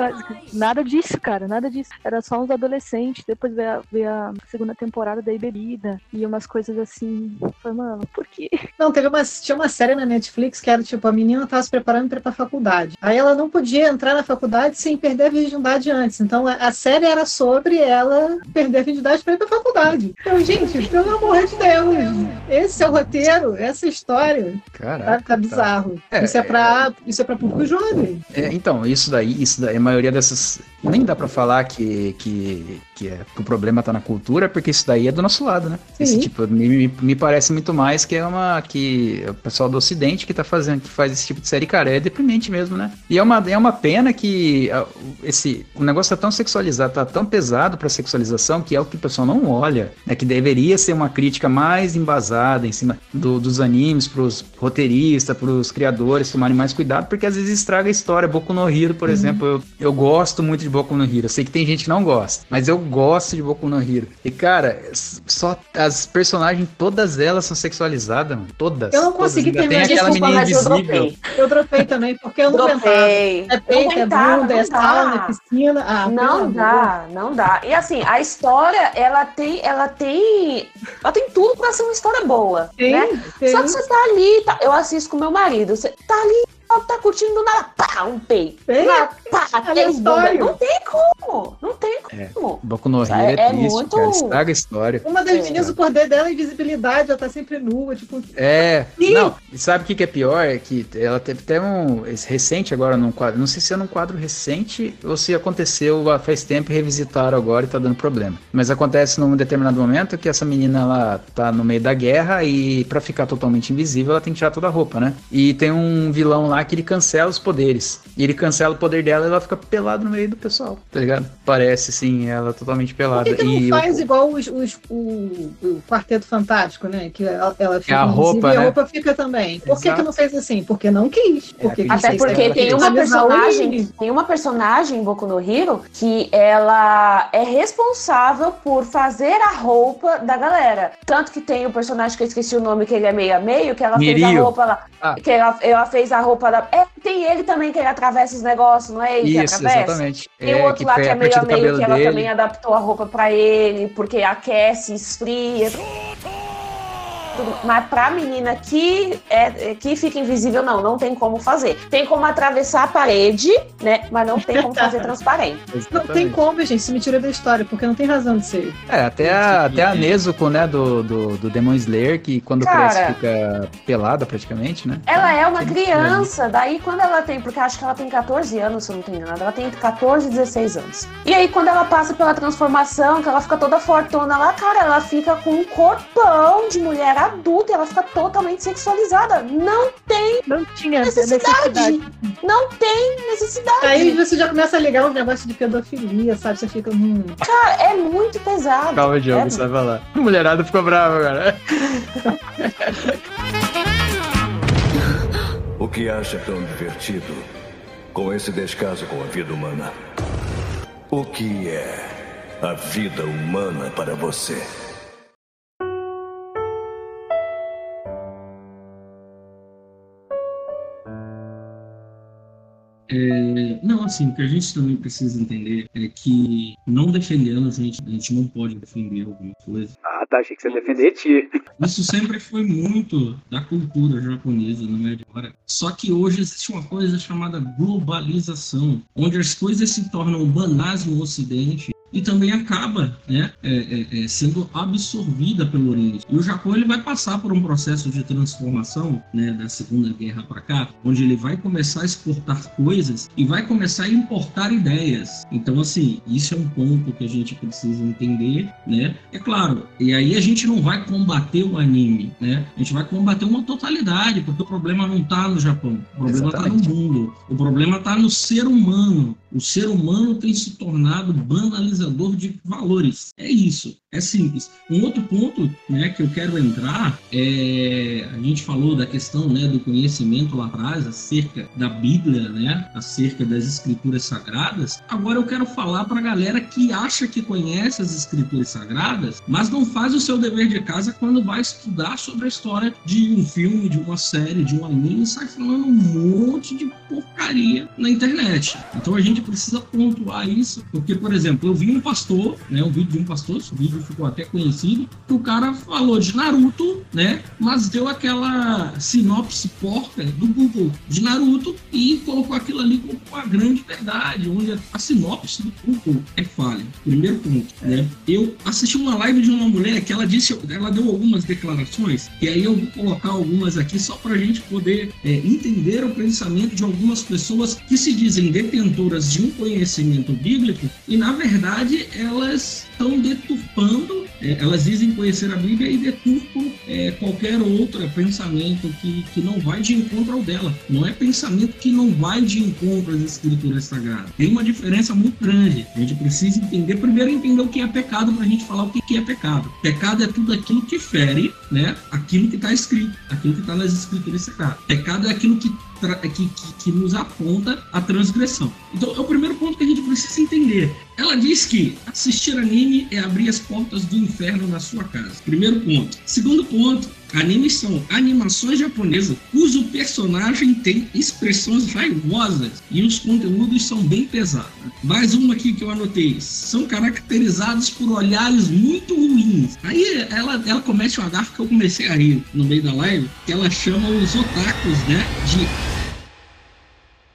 Nada disso, cara, nada disso. Era só uns adolescentes, depois veio a, veio a segunda temporada daí bebida e umas coisas assim. Falei, mano, por quê? Não, teve uma, tinha uma série na Netflix que era tipo, a menina tava se preparando para ir pra faculdade. Aí ela não podia entrar na faculdade sem perder a virgindade antes. Então a, a série era sobre ela perder a virgindade para ir pra faculdade. Então, gente, pelo amor de Deus, esse é o roteiro, essa é história. Tá, Caraca. tá bizarro. É, isso é pra, isso é pra público jovem. É, então, isso daí, isso daí, a maioria dessas. Nem dá pra falar que, que, que que, é, que o problema tá na cultura, porque isso daí é do nosso lado, né? Sim. Esse tipo, me, me, parece muito mais que é uma. que o pessoal do Ocidente que tá fazendo, que faz esse tipo de série, cara, é deprimente mesmo, né? E é uma, é uma pena que esse, o negócio tá tão sexualizado, tá tão pesado pra sexualização, que é o que o pessoal não olha, né? Que deveria ser uma crítica mais embasada em cima do- dos animes, pros roteiristas, pros criadores tomarem mais cuidado, porque às vezes estraga a história. Boku no Hero, por exemplo, eu, eu gosto muito de Boku no Hero. Eu sei que tem gente que não gosta, mas eu gosto de Boku no Hero. E cara, só as personagens, todas elas são sexualizadas, mano. Todas. Eu não todas. consegui Tem terminar de Desculpa, mas eu dropei. Eu dropei também, porque eu não aguentava. Dropei. É peito, é bunda, é não sauna, dá. é piscina. Ah, Não dá, não dá. E assim, a história, ela tem, ela tem, ela tem tudo pra ser uma história boa, Tem, né? tem. Só que você tá ali, tá- eu assisto com meu marido, você tá ali, tá curtindo do nada, pá, um peito. Tem? Nada, pá, três bundas. Aleatório. Não tem como, não tem É. como. Boku no Hero É- é, é triste, muito- cara. Estraga a história. Uma das É. meninas, o poder dela é invisibilidade, ela tá sempre nua, tipo. É, Sim. não, e sabe o que, que é pior? É que ela teve até um. esse recente agora num quadro. Não sei se é num quadro recente ou se aconteceu há faz tempo e revisitaram agora e tá dando problema. Mas acontece num determinado momento que essa menina ela tá no meio da guerra e pra ficar totalmente invisível ela tem que tirar toda a roupa, né? E tem um vilão lá que ele cancela os poderes. E ele cancela o poder dela e ela fica pelada no meio do pessoal, tá ligado? Parece, sim, ela totalmente Por pelada. que, que não e faz o- igual os, os- o, o Quarteto Fantástico, né? Que ela, ela fica É a roupa, e a né? roupa fica também. Por que, Exato. que não fez assim? Porque não quis. É, Porque acredito quis Até que porque tem uma personagem, tem uma personagem em Boku no Hero que ela é responsável por fazer a roupa da galera. Tanto que tem o personagem que eu esqueci o nome, que ele é meio a meio, que ela fez a Mirio. roupa lá. Ah. Que ela, ela fez a roupa da. É, tem ele também que ele atravessa os negócios, não é ele que Isso, atravessa? exatamente. Tem o outro lá que é meio a meio, que ela dele. também adaptou a roupa pra ele, porque aquece, esfria. Tudo- Mas pra menina que, é, que fica invisível, não, não tem como fazer. Tem como atravessar a parede, né? Mas não tem como fazer transparente. Não tem como, gente, isso me tira da história, porque não tem razão de ser. É, até a, até a Nezuko, né, do, do, do Demon Slayer, que quando Cara. cresce fica pelada praticamente, né? Ela é uma criança, daí quando ela tem, porque acho que ela tem 14 anos, se eu não tô enganada, ela tem 14 e 16 anos. E aí quando ela passa pela transformação, que ela fica toda fortona lá, cara, ela fica com um corpão de mulher adulta, ela fica totalmente sexualizada. Não tem Não tinha necessidade. necessidade. Não tem necessidade. Aí você já começa a ligar os negócios de pedofilia, sabe? Você fica. Hum, Cara, é muito pesado. Calma, Diogo, É- você vai falar. A mulherada ficou brava agora. O que acha tão divertido com esse descaso com a vida humana? O que é a vida humana para você? É, não, assim, o que a gente também precisa entender é que, não defendendo, a gente, a gente não pode defender alguma coisa. Ah, tá, achei que você ia defender ti. Isso sempre foi muito da cultura japonesa, não é de agora. Só que hoje existe uma coisa chamada globalização, onde as coisas se tornam banais no Ocidente e também acaba né, é, é, é, sendo absorvida pelo Oriente. E o Japão ele vai passar por um processo de transformação né, da Segunda Guerra para cá, onde ele vai começar a exportar coisas e vai começar a importar ideias. Então, assim, isso é um ponto que a gente precisa entender, né? É claro, e aí a gente não vai combater o anime, né? A gente vai combater uma totalidade, porque o problema não está no Japão, o problema está no mundo, o problema está no ser humano. O ser humano tem se tornado banalizador de valores. É isso, é simples. Um outro ponto, né, que eu quero entrar é a gente falou da questão, né, do conhecimento lá atrás acerca da Bíblia, né, acerca das escrituras sagradas. Agora eu quero falar para a galera que acha que conhece as escrituras sagradas, mas não faz o seu dever de casa quando vai estudar sobre a história de um filme, de uma série, de um anime e sai falando um monte de porcaria na internet. Então a gente precisa pontuar isso, porque, por exemplo, eu vi um pastor, né, um vídeo de um pastor, esse vídeo ficou até conhecido, que o cara falou de Naruto, né? Mas deu aquela sinopse porca do Google de Naruto e colocou aquilo ali como uma grande verdade, onde a sinopse do Google é falha. Primeiro ponto, né? Eu assisti uma live de uma mulher que ela disse, ela deu algumas declarações, e aí eu vou colocar algumas aqui só para a gente poder é, entender o pensamento de algumas pessoas que se dizem detentoras de um conhecimento bíblico e, na verdade, elas estão deturpando, é, elas dizem conhecer a Bíblia e deturpam é, qualquer outro pensamento que, que não vai de encontro ao dela. Não é pensamento que não vai de encontro às escrituras sagradas. Tem uma diferença muito grande. A gente precisa entender, primeiro entender o que é pecado para a gente falar o que é pecado. Pecado é tudo aquilo que fere né, aquilo que está escrito, aquilo que está nas escrituras sagradas. Pecado é aquilo que que, que, que, nos aponta a transgressão. Então, é o primeiro ponto que a gente precisa entender. Ela diz que assistir anime é abrir as portas do inferno na sua casa. Primeiro ponto. Segundo ponto, animes são animações japonesas cujo personagem tem expressões raivosas e os conteúdos são bem pesados. Mais uma aqui que eu anotei. São caracterizados por olhares muito ruins. Aí ela, ela comete uma gafa que eu comecei a rir no meio da live, que ela chama os otakus, né, de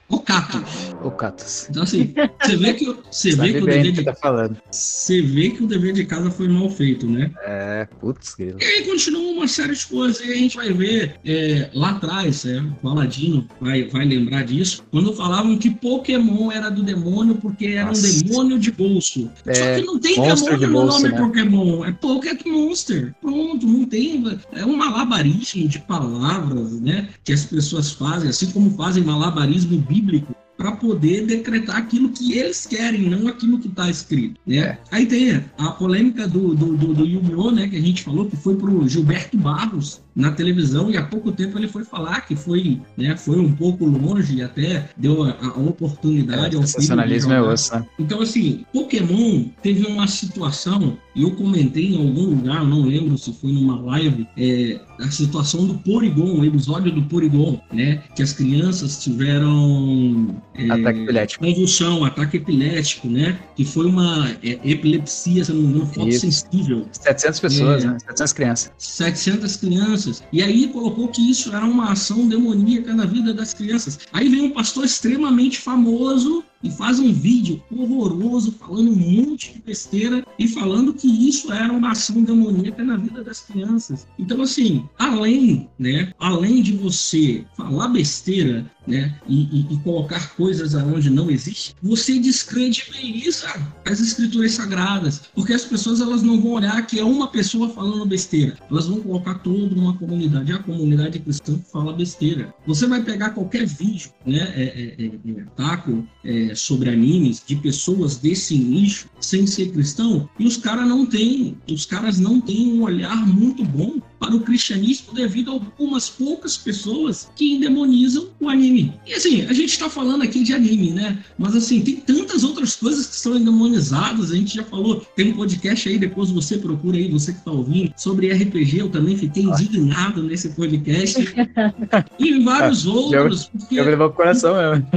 o Rocato. Ocatos. Ocatos. Então, assim, você vê que, você vê que o dever de tá falando. Você vê que o dever de casa foi mal feito, né? É, putz, grilo. E aí continua uma série de coisas, e a gente vai ver é, lá atrás, é, o Aladino vai, vai lembrar disso, quando falavam que Pokémon era do demônio porque era Nossa. um demônio de bolso. É, Só que não tem demônio de no bolso, nome né? Pokémon, é Pocket Monster. Pronto, não tem. É um malabarismo de palavras, né? Que as pessoas fazem, assim como fazem malabarismo bíblico para poder decretar aquilo que eles querem, não aquilo que está escrito. Né? É. Aí tem a polêmica do, do, do, do Yu-Gi-Oh!, né, que a gente falou, que foi para o Gilberto Barros, na televisão e há pouco tempo ele foi falar que foi, né, foi um pouco longe e até deu a, a oportunidade é, ao sensacionalismo é osso. Né? Então assim, Pokémon teve uma situação e eu comentei em algum lugar, não lembro se foi numa live, é, a situação do Porygon, o episódio do Porygon, né, que as crianças tiveram é, ataque epilético. convulsão, ataque epilético, né, que foi uma é, epilepsia, se não me engano, fotossensível. 700 pessoas, é. né, 700 crianças. 700 crianças crianças. E aí colocou que isso era uma ação demoníaca na vida das crianças. Aí vem um pastor extremamente famoso e faz um vídeo horroroso falando um monte de besteira e falando que isso era uma ação demoníaca na vida das crianças. Então, assim, além, né, além de você falar besteira, né, e, e, e colocar coisas aonde não existe, você descredibiliza as escrituras sagradas, porque as pessoas elas não vão olhar que é uma pessoa falando besteira, elas vão colocar toda uma comunidade, a comunidade cristã fala besteira. Você vai pegar qualquer vídeo, né, é, é, é, é taco, é, sobre animes de pessoas desse nicho sem ser cristão e os caras não têm, os caras não têm um olhar muito bom para o cristianismo devido a algumas poucas pessoas que endemonizam o anime. E assim, a gente está falando aqui de anime, né? Mas assim, tem tantas outras coisas que são endemonizadas. A gente já falou, tem um podcast aí, depois você procura aí, você que está ouvindo, sobre RPG. Eu também fiquei indignado nesse podcast. e vários outros. Porque eu levou pro coração mesmo.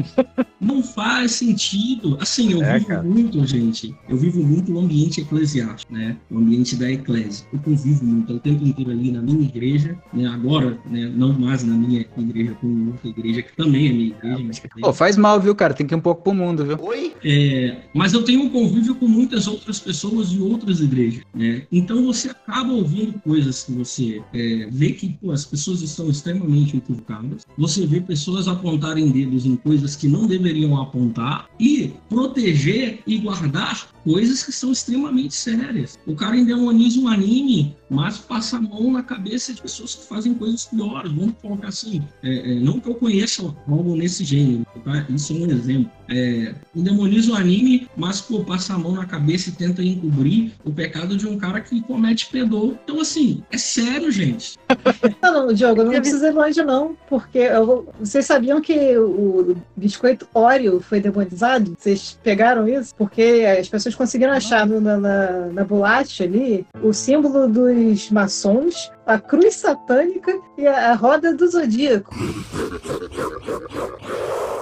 Não faz sentido. Assim, eu é, vivo cara. muito, gente. Eu vivo muito no ambiente eclesiástico, né? O ambiente da eclésia. Eu convivo muito, o tempo inteiro ali na minha igreja, né? Agora, né? Não mais na minha igreja, com outra igreja que também é minha igreja. Pô, faz mal, viu, cara? Tem que ir um pouco pro mundo, viu? Oi? É, mas eu tenho um convívio com muitas outras pessoas de outras igrejas, né? Então você acaba ouvindo coisas que você é, vê que pô, as pessoas estão extremamente equivocadas. Você vê pessoas apontarem dedos em coisas que não deveriam apontar e proteger e guardar coisas que são extremamente sérias. O cara endemoniza um anime, mas passa a mão na cabeça de pessoas que fazem coisas piores. Vamos colocar assim, é, é, não que eu conheça algo nesse gênero, tá? isso é um exemplo. É, endemoniza o anime, mas pô, passa a mão na cabeça e tenta encobrir o pecado de um cara que comete pedor. Então, assim, é sério, gente. Não, não Diogo, não precisa ir longe, não, porque eu, vocês sabiam que o biscoito Oreo foi demonizado? Vocês pegaram isso? Porque as pessoas conseguiram achar na, na, na bolacha ali o símbolo dos maçons, a cruz satânica e a, a roda do zodíaco.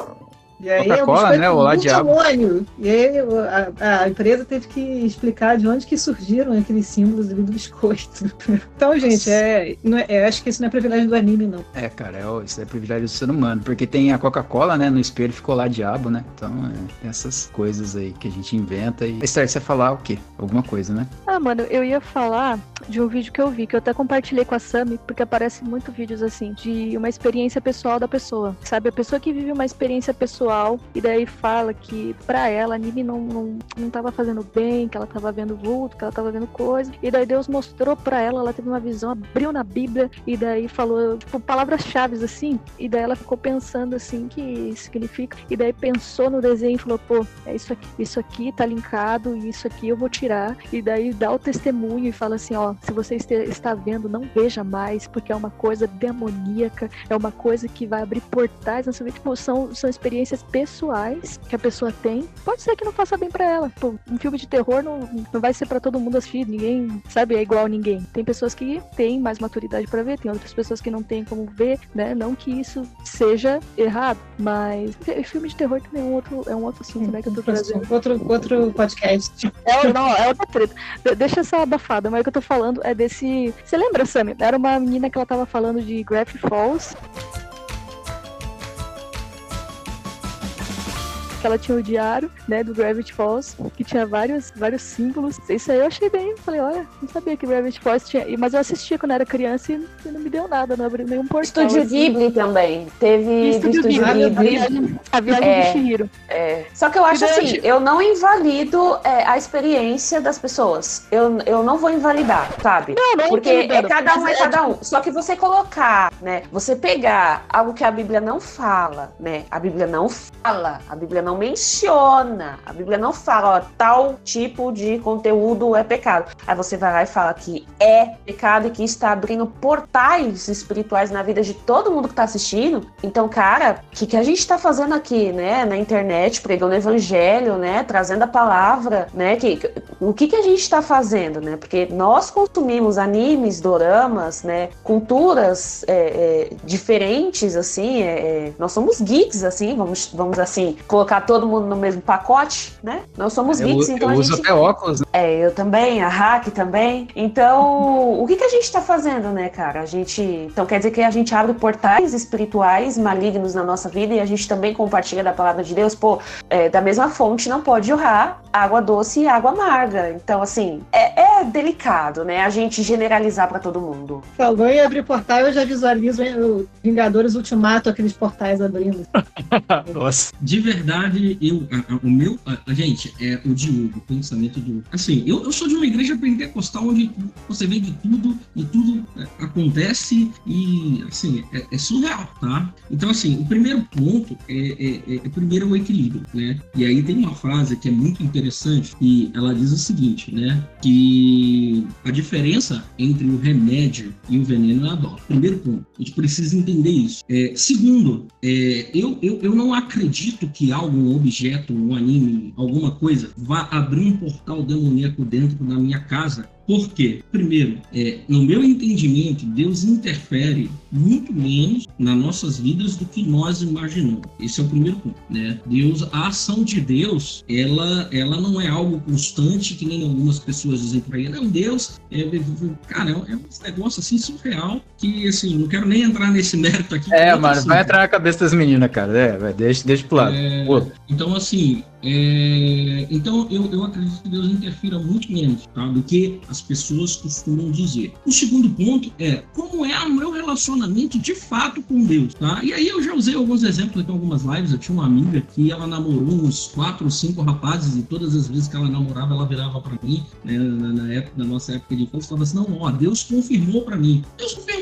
E aí é o Coca-Cola, biscoito né? Olá, do diabo. E aí a, a empresa teve que explicar de onde que surgiram aqueles símbolos ali do biscoito. Então, gente, é, não é- eu acho que isso não é privilégio do anime, não. É, cara, é, o- isso é privilégio do ser humano. Porque tem a Coca-Cola, né? No espelho ficou lá diabo, né? Então, é, tem essas coisas aí que a gente inventa. E Esther, você ia falar o quê? Alguma coisa, né? Ah, mano, eu ia falar de um vídeo que eu vi, que eu até compartilhei com a Sami, porque aparece muito vídeos assim, de uma experiência pessoal da pessoa. Sabe, a pessoa que vive uma experiência pessoal e daí fala que pra ela anime não, não, não tava fazendo bem, que ela tava vendo vulto, que ela tava vendo coisa. E daí Deus mostrou pra ela, ela teve uma visão, abriu na Bíblia e daí falou, tipo, palavras-chave assim. E daí ela ficou pensando assim, que significa. E daí pensou no desenho e falou, pô, é isso aqui, isso aqui tá linkado e isso aqui eu vou tirar. E daí dá o testemunho e fala assim, ó, se você está vendo, não veja mais, porque é uma coisa demoníaca, é uma coisa que vai abrir portais na sua vida. Tipo, são, são experiências pessoais que a pessoa tem. Pode ser que não faça bem pra ela. Pô, um filme de terror não, não vai ser pra todo mundo assistir, ninguém, sabe, é igual a ninguém. Tem pessoas que têm mais maturidade pra ver, tem outras pessoas que não têm como ver, né? Não que isso seja errado, mas fi- filme de terror também é um outro, é um outro assunto, né, que eu tô trazendo. Outro, outro podcast. É, não, é outra treta. De- deixa essa abafada, mas o que eu tô falando é desse. Você lembra, Sammy? Era uma menina que ela tava falando de Graph Falls. Que ela tinha o diário, né, do Gravity Falls, que tinha vários, vários símbolos. Isso aí eu achei bem. Falei, olha, não sabia que Gravity Falls tinha. Mas eu assistia quando era criança e, não me deu nada, não abriu nenhum portal. Estúdio assim. Ghibli também. Teve Estúdio Estúdio Ghibli, a Ghibli. viagem, a viagem É. de Shihiro. É. Só que eu acho E eu assim, eu não invalido é, a experiência das pessoas. Eu, eu não vou invalidar, sabe? Não, não Porque é cada um é cada um. Só que você colocar, né? Você pegar algo que a Bíblia não fala, né? A Bíblia não fala, a Bíblia não menciona, a Bíblia não fala, ó, tal tipo de conteúdo é pecado. Aí você vai lá e fala que é pecado e que está abrindo portais espirituais na vida de todo mundo que tá assistindo. Então, cara, o que, que a gente tá fazendo aqui, né? Na internet, pregando o evangelho, né? Trazendo a palavra, né? Que, o que, que a gente está fazendo, né? Porque nós consumimos animes, doramas, né? Culturas é, é, diferentes, assim. é, é, nós somos geeks, assim, vamos, vamos assim, colocar todo mundo no mesmo pacote, né? Nós somos Eu, geeks, eu então a uso gente. até óculos, né? É, eu também, a Hack também. Então, o que, que a gente tá fazendo, né, cara? A gente. Então quer dizer que a gente abre portais espirituais malignos na nossa vida e a gente também compartilha da palavra de Deus. Pô, é, da mesma fonte não pode jorrar água doce e água amarga. Então, assim, é, é delicado, né? A gente generalizar pra todo mundo. Falou em abrir portal, eu já visualizo hein, o Vingadores Ultimato, aqueles portais abrindo. Nossa. De verdade, eu, a- a- o meu, a, a- gente, é o Diogo, o pensamento do. Assim, eu, eu sou de uma igreja pentecostal onde você vê de tudo e tudo é, acontece e, assim, é, é surreal, tá? Então, assim, o primeiro ponto é, é, é, é primeiro o equilíbrio, né? E aí tem uma frase que é muito interessante e ela diz o seguinte, né? Que a diferença entre o remédio e o veneno é a dose. Primeiro ponto, a gente precisa entender isso. É, segundo, é, eu, eu, eu não acredito que algum objeto, um anime, alguma coisa, vá abrir um portal demoníaco dentro da minha casa. Por quê? Primeiro, é, no meu entendimento, Deus interfere muito menos nas nossas vidas do que nós imaginamos. Esse é o primeiro ponto, né? Deus, a ação de Deus, ela, ela não é algo constante que nem algumas pessoas dizem por aí. Não, Deus, é, cara, é um negócio assim surreal que, assim, não quero nem entrar nesse mérito aqui. É, mano, assunto. vai entrar na cabeça das meninas, cara. É, vai, deixa, deixa pro lado. É, então, assim, é, então eu, eu acredito que Deus interfira muito menos tá, do que as pessoas costumam dizer. O segundo ponto é como é o meu relacionamento de fato com Deus, tá? E aí eu já usei alguns exemplos aqui em algumas lives. Eu tinha uma amiga que ela namorou uns quatro ou cinco rapazes e todas as vezes que ela namorava, ela virava para mim, né, na, na época, na nossa época de infância, falava assim: não, ó, Deus confirmou para mim. Deus confirmou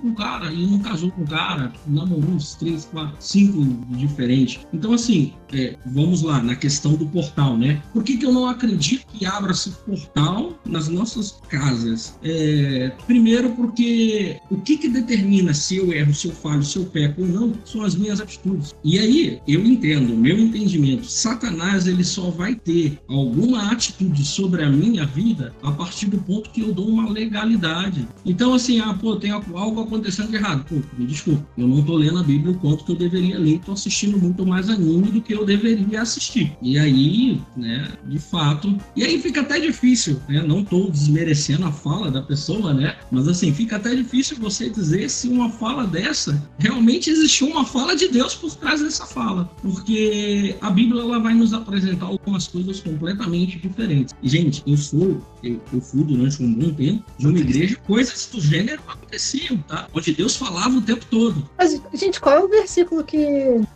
com o cara, e não casou com o cara, namorou uns três, quatro, cinco diferentes. Então, assim, é, vamos lá, na questão do portal, né? Por que, que eu não acredito que abra-se portal nas nossas casas? É, primeiro, porque o que, que determina se eu erro, se eu falho, se eu peco ou não, são as minhas atitudes. E aí, eu entendo, meu entendimento, Satanás ele só vai ter alguma atitude sobre a minha vida a partir do ponto que eu dou uma legalidade. Então, assim, ah, pô, tem algo acontecendo de errado. Pô, me desculpa, eu não tô lendo a Bíblia o quanto que eu deveria ler, tô assistindo muito mais anime do que eu deveria assistir. E aí, né, de fato, e aí fica até difícil, né, não tô desmerecendo a fala da pessoa, né, mas assim, fica até difícil você dizer se uma fala dessa realmente existiu uma fala de Deus por trás dessa fala, porque a Bíblia ela vai nos apresentar algumas coisas completamente diferentes. E, gente, eu sou, eu, eu fui durante um bom tempo de uma igreja, coisas do gênero aconteciam, tá? Onde Deus falava o tempo todo. Mas, gente, qual é o versículo que.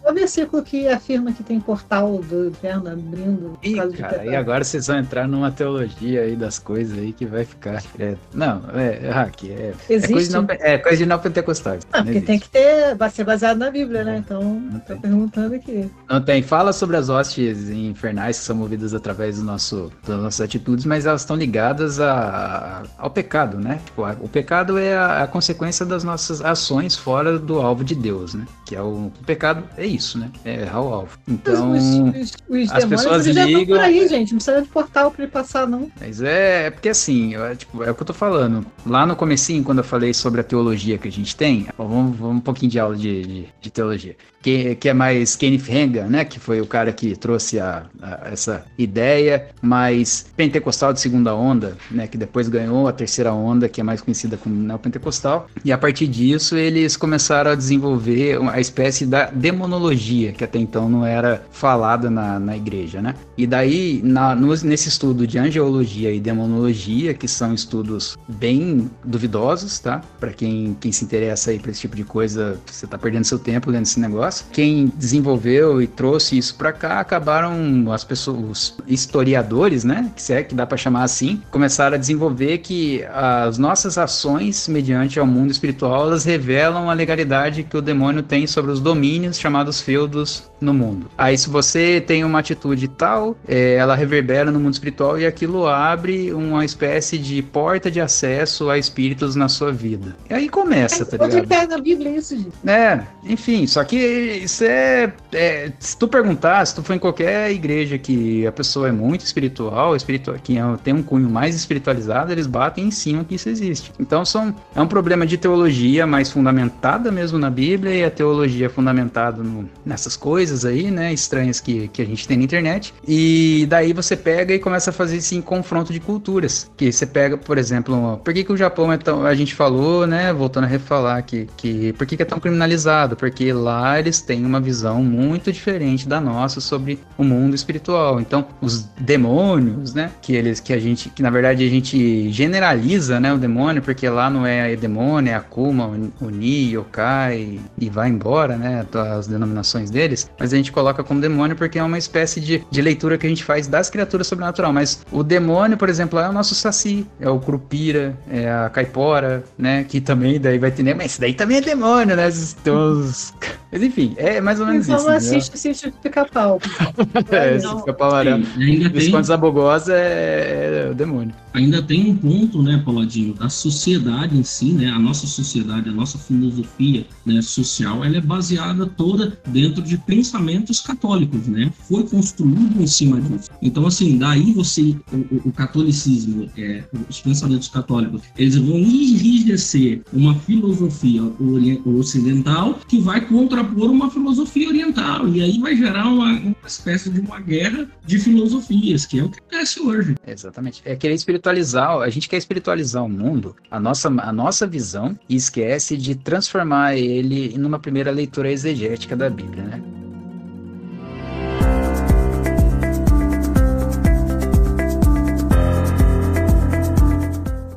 Qual é o versículo que afirma que tem portal do inferno abrindo? Ih, cara, e agora vocês vão entrar numa teologia aí das coisas aí que vai ficar. É, não, é, hack, é, Existe? é, coisa de não, é coisa de não pentecostais. Ah, porque tem que ter, vai ser baseado na Bíblia, né? Então, tô perguntando aqui. Não tem. Fala sobre as hostes infernais que são movidas através do nosso, das nossas atitudes, mas elas estão ligadas a, ao pecado, né? Tipo, a, o pecado é a, a, consequência das nossas ações fora do alvo de Deus, né? Que é o, o pecado é isso, né? É errar o alvo. Então, os, os, os as pessoas ligam. por aí, gente. Não precisa de portal para ele passar, não. Mas é, é porque assim, é, tipo, é o que eu tô falando. Lá no comecinho, quando eu falei sobre a teologia que a gente tem, vamos, vamos um pouquinho de aula de, de, de teologia que, que é mais Kenneth Reagan, né, que foi o cara que trouxe a, a, essa ideia mais pentecostal de segunda onda, né, que depois ganhou a terceira onda, que é mais conhecida como neopentecostal, e a partir disso eles começaram a desenvolver a espécie da demonologia, que até então não era falada na, na igreja, né, e daí na, no, nesse estudo de angeologia e demonologia, que são estudos bem duvidosos, tá, para quem, quem se interessa aí por esse tipo de coisa, você tá perdendo seu tempo lendo esse negócio, quem desenvolveu e trouxe isso para cá acabaram as pessoas, os historiadores, né, que se é que dá para chamar assim, começaram a desenvolver que as nossas ações mediante ao mundo espiritual, elas revelam a legalidade que o demônio tem sobre os domínios chamados feudos no mundo. Aí se você tem uma atitude tal, é, ela reverbera no mundo espiritual e aquilo abre uma espécie de porta de acesso a espíritos na sua vida. E aí começa, é, tá ligado? Onde na Bíblia isso, gente? É, enfim, só que isso é, é, Se tu perguntar, se tu for em qualquer igreja que a pessoa é muito espiritual, espiritual que é, tem um cunho mais espiritualizado, eles batem em cima que isso existe. Então são, é um problema de teologia mais fundamentada mesmo na Bíblia e a teologia fundamentada no, nessas coisas aí, né? Estranhas que, que a gente tem na internet. E daí você pega e começa a fazer esse confronto de culturas. Que você pega, por exemplo, por que, que o Japão é tão. A gente falou, né? Voltando a refalar que, que por que, que é tão criminalizado? Porque lá eles têm uma visão muito diferente da nossa sobre o mundo espiritual. Então, os demônios, né, que eles que a gente que na verdade a gente generaliza, né, o demônio, porque lá não é demônio, é Akuma, Oni, Yokai e vai embora, né, as denominações deles, mas a gente coloca como demônio porque é uma espécie de, de leitura que a gente faz das criaturas sobrenatural, mas o demônio, por exemplo, é o nosso saci, é o crupira, é a caipora, né, que também daí vai ter, né, mas daí também é demônio, né, então, mas enfim, é mais ou menos então, isso. Então assiste o sítio do pica-pau. é, o pica-pau amarelo. Visconde Zabogosa é, é o demônio. Ainda tem um ponto, né, Pauladinho, da sociedade em si, né, a nossa sociedade, a nossa filosofia né, social, ela é baseada toda dentro de pensamentos católicos, né? Foi construído em cima disso. Então, assim, daí você, o, o catolicismo, é, os pensamentos católicos, eles vão enrijecer uma filosofia ocidental que vai contrapor uma filosofia oriental. E aí vai gerar uma, uma espécie de uma guerra de filosofias, que é o que acontece hoje. Exatamente. É querer espiritualizar, a gente quer espiritualizar o mundo, a nossa, a nossa visão, e esquece de transformar ele numa primeira leitura exegética da Bíblia, né?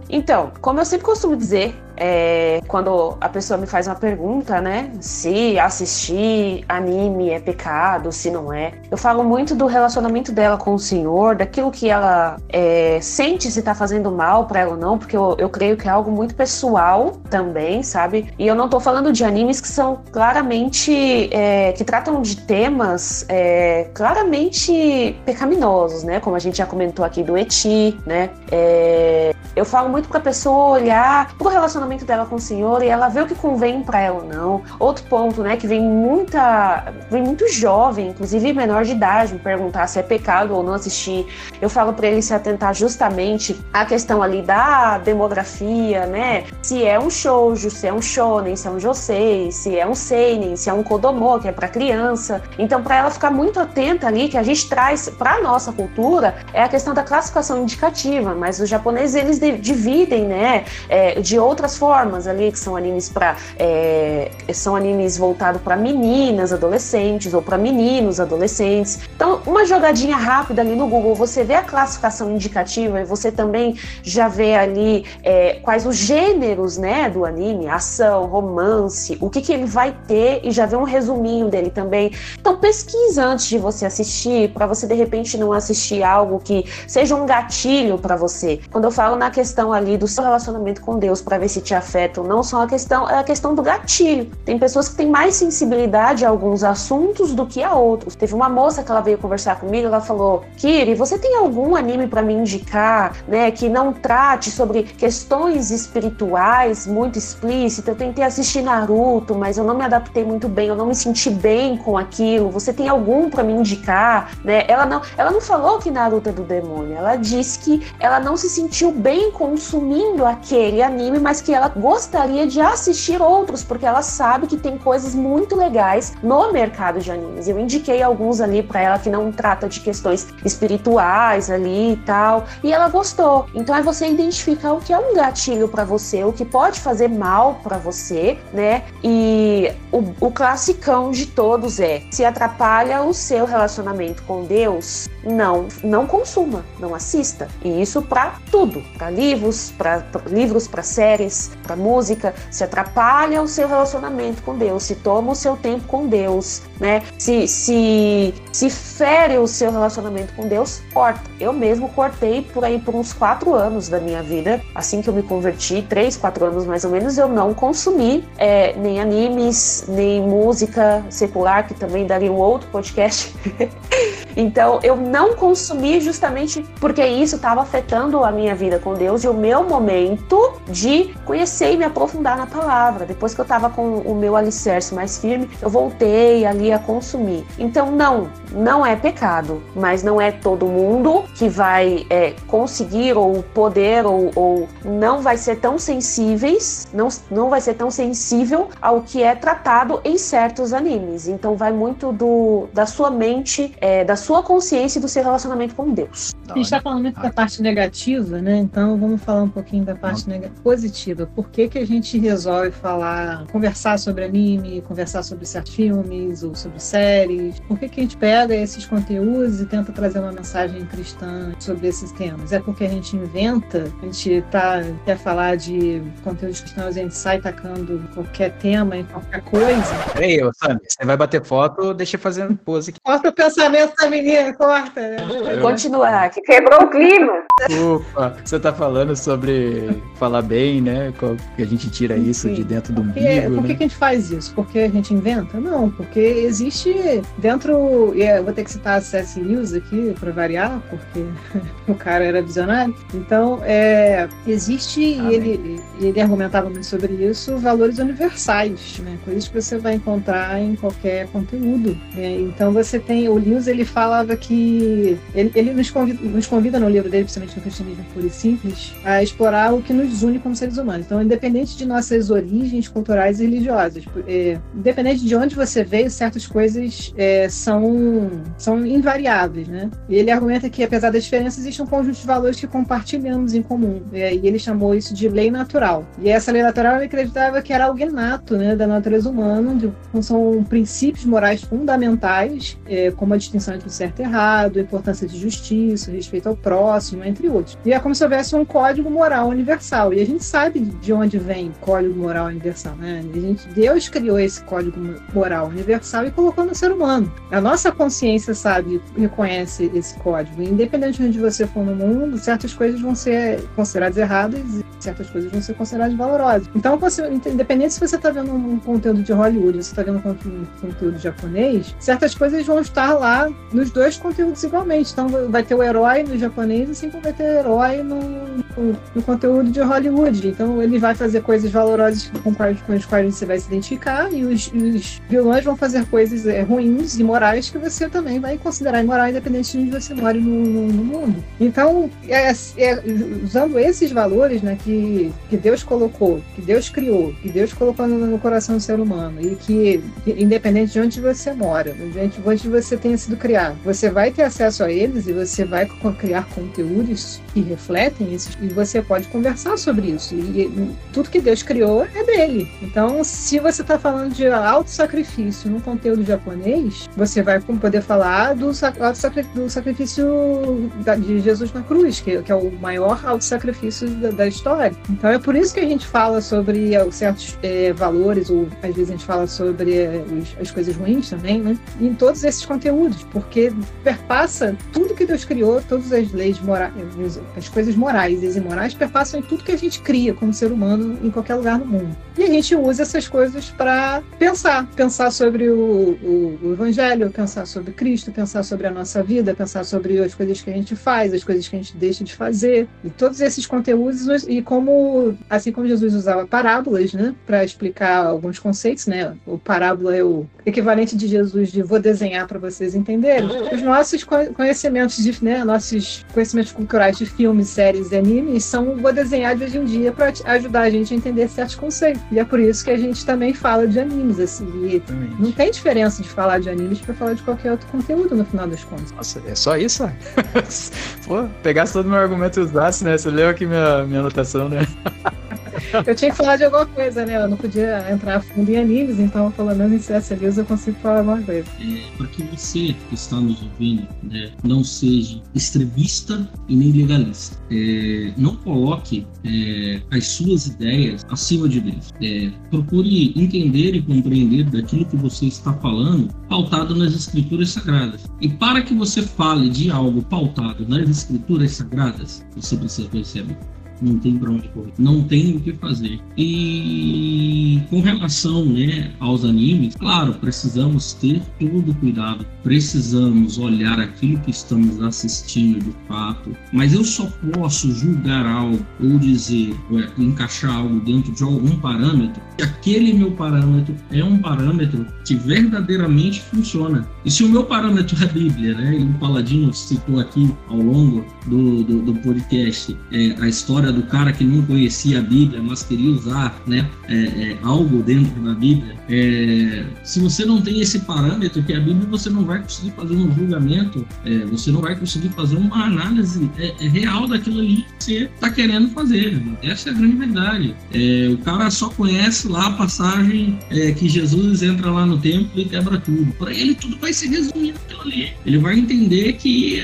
Então, como eu sempre costumo dizer, é, quando a pessoa me faz uma pergunta, né? Se assistir anime é pecado, se não é. Eu falo muito do relacionamento dela com o Senhor, daquilo que ela é, sente se tá fazendo mal para ela ou não, porque eu, eu creio que é algo muito pessoal também, sabe? E eu não tô falando de animes que são claramente. É, que tratam de temas é, claramente pecaminosos, né? Como a gente já comentou aqui do Eti, né? É, eu falo muito pra pessoa olhar pro relacionamento relacionamento dela com o senhor e ela vê o que convém para ela ou não. Outro ponto, né, que vem muita, vem muito jovem, inclusive menor de idade, me perguntar se é pecado ou não assistir. Eu falo para ele se atentar justamente à questão ali da demografia, né? Se é um shoujo, se é um shonen, se é um josei, se é um seinen, se é um kodomo, que é para criança. Então, para ela ficar muito atenta ali, que a gente traz para nossa cultura é a questão da classificação indicativa, mas os japoneses eles dividem, né, é, de outras formas ali, que são animes para é, são animes voltados para meninas, adolescentes ou para meninos, adolescentes. Então, uma jogadinha rápida ali no Google, você vê a classificação indicativa e você também já vê ali é, quais os gêneros, né, do anime, ação, romance, o que que ele vai ter e já vê um resuminho dele também. Então, pesquisa antes de você assistir, para você de repente não assistir algo que seja um gatilho para você. Quando eu falo na questão ali do seu relacionamento com Deus para ver se te afeta ou não, só a questão é a questão do gatilho. Tem pessoas que têm mais sensibilidade a alguns assuntos do que a outros. Teve uma moça que ela veio conversar comigo, ela falou: "Kiri, você tem algum anime para me indicar, né, que não trate sobre questões espirituais muito explícitas? Eu tentei assistir Naruto, mas eu não me adaptei muito bem, eu não me senti bem com aquilo. Você tem algum para me indicar?", né? Ela não, ela não falou que Naruto é do demônio. Ela disse que ela não se sentiu bem consumindo aquele anime, mas que ela gostaria de assistir outros, porque ela sabe que tem coisas muito legais no mercado de animes. Eu indiquei alguns ali para ela que não trata de questões espirituais ali e tal, e ela gostou. Então é você identificar o que é um gatilho para você, o que pode fazer mal para você, né? E o, o classicão de todos é: se atrapalha o seu relacionamento com Deus, não, não consuma, não assista. E isso para tudo, para livros, para livros, para séries, para música, se atrapalha o seu relacionamento com Deus, se toma o seu tempo com Deus, né? Se se se fere o seu relacionamento com Deus, corta. Eu mesmo cortei por aí por uns quatro anos da minha vida, assim que eu me converti, três, quatro anos mais ou menos, eu não consumi é, nem animes, nem música secular, que também daria um outro podcast. então eu não consumi justamente porque isso estava afetando a minha vida com Deus e o meu momento de conhecer e me aprofundar na palavra. Depois que eu estava com o meu alicerce mais firme, eu voltei ali a consumir. Então, não, não é pecado, mas não é todo mundo que vai é, conseguir ou poder ou, ou, não vai ser tão sensíveis, não, não vai ser tão sensível ao que é tratado em certos animes. Então, vai muito do, da sua mente, é, da sua consciência e do seu relacionamento com Deus. A gente está falando muito da parte negativa, né? Então vamos falar um pouquinho da parte positiva. Por que, que a gente resolve falar, conversar sobre anime, conversar sobre certos filmes ou sobre séries? Por que, que a gente pega esses conteúdos e tenta trazer uma mensagem cristã sobre esses temas? É porque a gente inventa, a gente tá, quer falar de conteúdos cristãos, a gente sai tacando qualquer tema em qualquer coisa. Peraí, Sammy, você vai bater foto, deixa eu fazendo pose aqui. Corta o pensamento da menina, corta. Né? Continuar, que quebrou o clima. Ufa, você tá falando sobre falar bem, né? Que a gente tira isso Sim. de dentro do porque, umbigo. Por que, né? que a gente faz isso? Porque a gente inventa? Não, porque existe dentro. Eu vou ter que citar a C.S. Lewis aqui para variar, porque o cara era visionário. Então, é, existe, e ele, ele argumentava muito sobre isso, valores universais, né? Coisas que você vai encontrar em qualquer conteúdo. Né? Então, você tem. O Lewis ele falava que. Ele, ele nos, convida, nos convida no livro dele, principalmente no Cristianismo Puro e Simples, a explorar o que nos une como seres humanos. Então, independente de nossas origens culturais e religiosas, é, independente de onde você veio, certas coisas é, são, são invariáveis, né? E ele argumenta que, apesar das diferenças, existe um conjunto de valores que compartilhamos em comum. É, e ele chamou isso de lei natural. E essa lei natural ele acreditava que era algo inato né, da natureza humana, de, são princípios morais fundamentais, é, como a distinção entre o certo e errado, a importância de justiça, respeito ao próximo, entre outros. E é como se houvesse um código moral universal. E a gente sabe de onde vem o código moral universal, né? A gente, Deus criou esse código moral universal e colocou no ser humano. A nossa consciência sabe, reconhece esse código. Independente de onde você for no mundo, certas coisas vão ser consideradas erradas e certas coisas vão ser consideradas valorosas. Então, você, independente se você está vendo um conteúdo de Hollywood, você está vendo um conteúdo japonês, certas coisas vão estar lá nos dois conteúdos igualmente. Então, vai ter o herói no japonês, assim como vai ter herói no, no, no conteúdo de Hollywood. Então, Ele vai fazer coisas valorosas com, com as quais você vai se identificar, e os, os vilões vão fazer coisas é, ruins e morais que você também vai considerar imoral, independente de onde você mora no, no, no mundo. Então, é, é, usando esses valores né, que, que Deus colocou, que Deus criou, que Deus colocou no, no coração do ser humano, e que, independente de onde você mora, de onde você tenha sido criado, você vai ter acesso a eles e você vai criar conteúdos que refletem isso, e você pode conversar sobre isso. E tudo que Deus criou é dele. Então, se você está falando de auto-sacrifício no conteúdo japonês, você vai poder falar do, do sacrifício de Jesus na cruz, que, que é o maior auto-sacrifício da, da, história. Então, é por isso que a gente fala sobre é, certos é, valores, ou às vezes a gente fala sobre é, as coisas ruins também, né? em todos esses conteúdos, porque perpassa tudo que Deus criou, todas as leis morais, as coisas morais e imorais perpassam em tudo que a gente cria como ser humano em qualquer lugar do mundo. E a gente usa essas coisas para pensar, pensar sobre o, o, o, Evangelho, pensar sobre Cristo, pensar sobre a nossa vida, pensar sobre as coisas que a gente faz, as coisas que a gente deixa de fazer, e todos esses conteúdos e como, assim como Jesus usava parábolas, né, para explicar alguns conceitos, né, o parábola é o equivalente de Jesus de vou desenhar para vocês entenderem. Os nossos conhecimentos de, né, nossos conhecimentos culturais de filmes, séries e animes são vou desenhar de hoje em dia para ajudar a gente a entender certos conceitos. E é por isso que a gente também fala de animes, assim. Não tem diferença de falar de animes para falar de qualquer outro conteúdo, no final das contas. Nossa, é só isso? Pô, pegasse todo o meu argumento e usasse, né? Você leu aqui minha, minha anotação, né? eu tinha que falar de alguma coisa, né? Eu não podia entrar a fundo em animes, então pelo menos em CS News eu consigo falar alguma coisa. É, para que você que está nos ouvindo né, não seja extremista e nem legalista. É, não coloque é, as suas ideias acima de Deus. É, procure entender e compreender daquilo que você está falando pautado nas escrituras sagradas. E para que você fale de algo pautado nas escrituras sagradas, você precisa conhecer a Bíblia não tem para onde correr, não tem o que fazer. E com relação né, aos animes, claro, precisamos ter todo cuidado, precisamos olhar aquilo que estamos assistindo de fato, mas eu só posso julgar algo ou dizer, é, encaixar algo dentro de algum parâmetro, que aquele meu parâmetro é um parâmetro que verdadeiramente funciona. E se o meu parâmetro é a Bíblia, né, e o Paladino citou aqui ao longo do, do, do podcast é, a história história do cara que não conhecia a Bíblia, mas queria usar né, é, é, algo dentro da Bíblia. É, se você não tem esse parâmetro que é a Bíblia, você não vai conseguir fazer um julgamento, é, você não vai conseguir fazer uma análise é, real daquilo ali que você está querendo fazer. Essa é a grande verdade. o cara só conhece lá a passagem que Jesus entra lá no templo e quebra tudo. Para ele, tudo vai se resumir naquilo ali. Ele vai entender que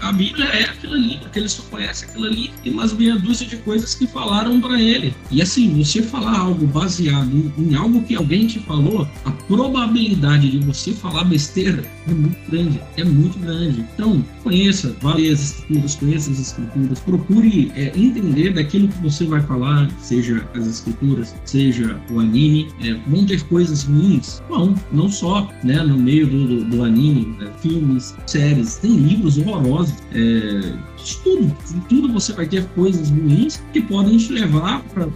a Bíblia é aquilo ali, porque ele só conhece aquilo ali e mais meia dúzia de coisas que falaram para ele. E assim, você falar algo baseado em, algo que alguém te falou, a probabilidade de você falar besteira é muito grande. É muito grande. Então, conheça várias escrituras, conheça as escrituras, procure é, entender daquilo que você vai falar, seja as escrituras, seja o anime. É, vão ter coisas ruins? Não, não só né, no meio do, do, do anime, né, filmes, séries, tem livros horrorosos. É, tudo. Tudo você vai ter coisas ruins que podem te levar para.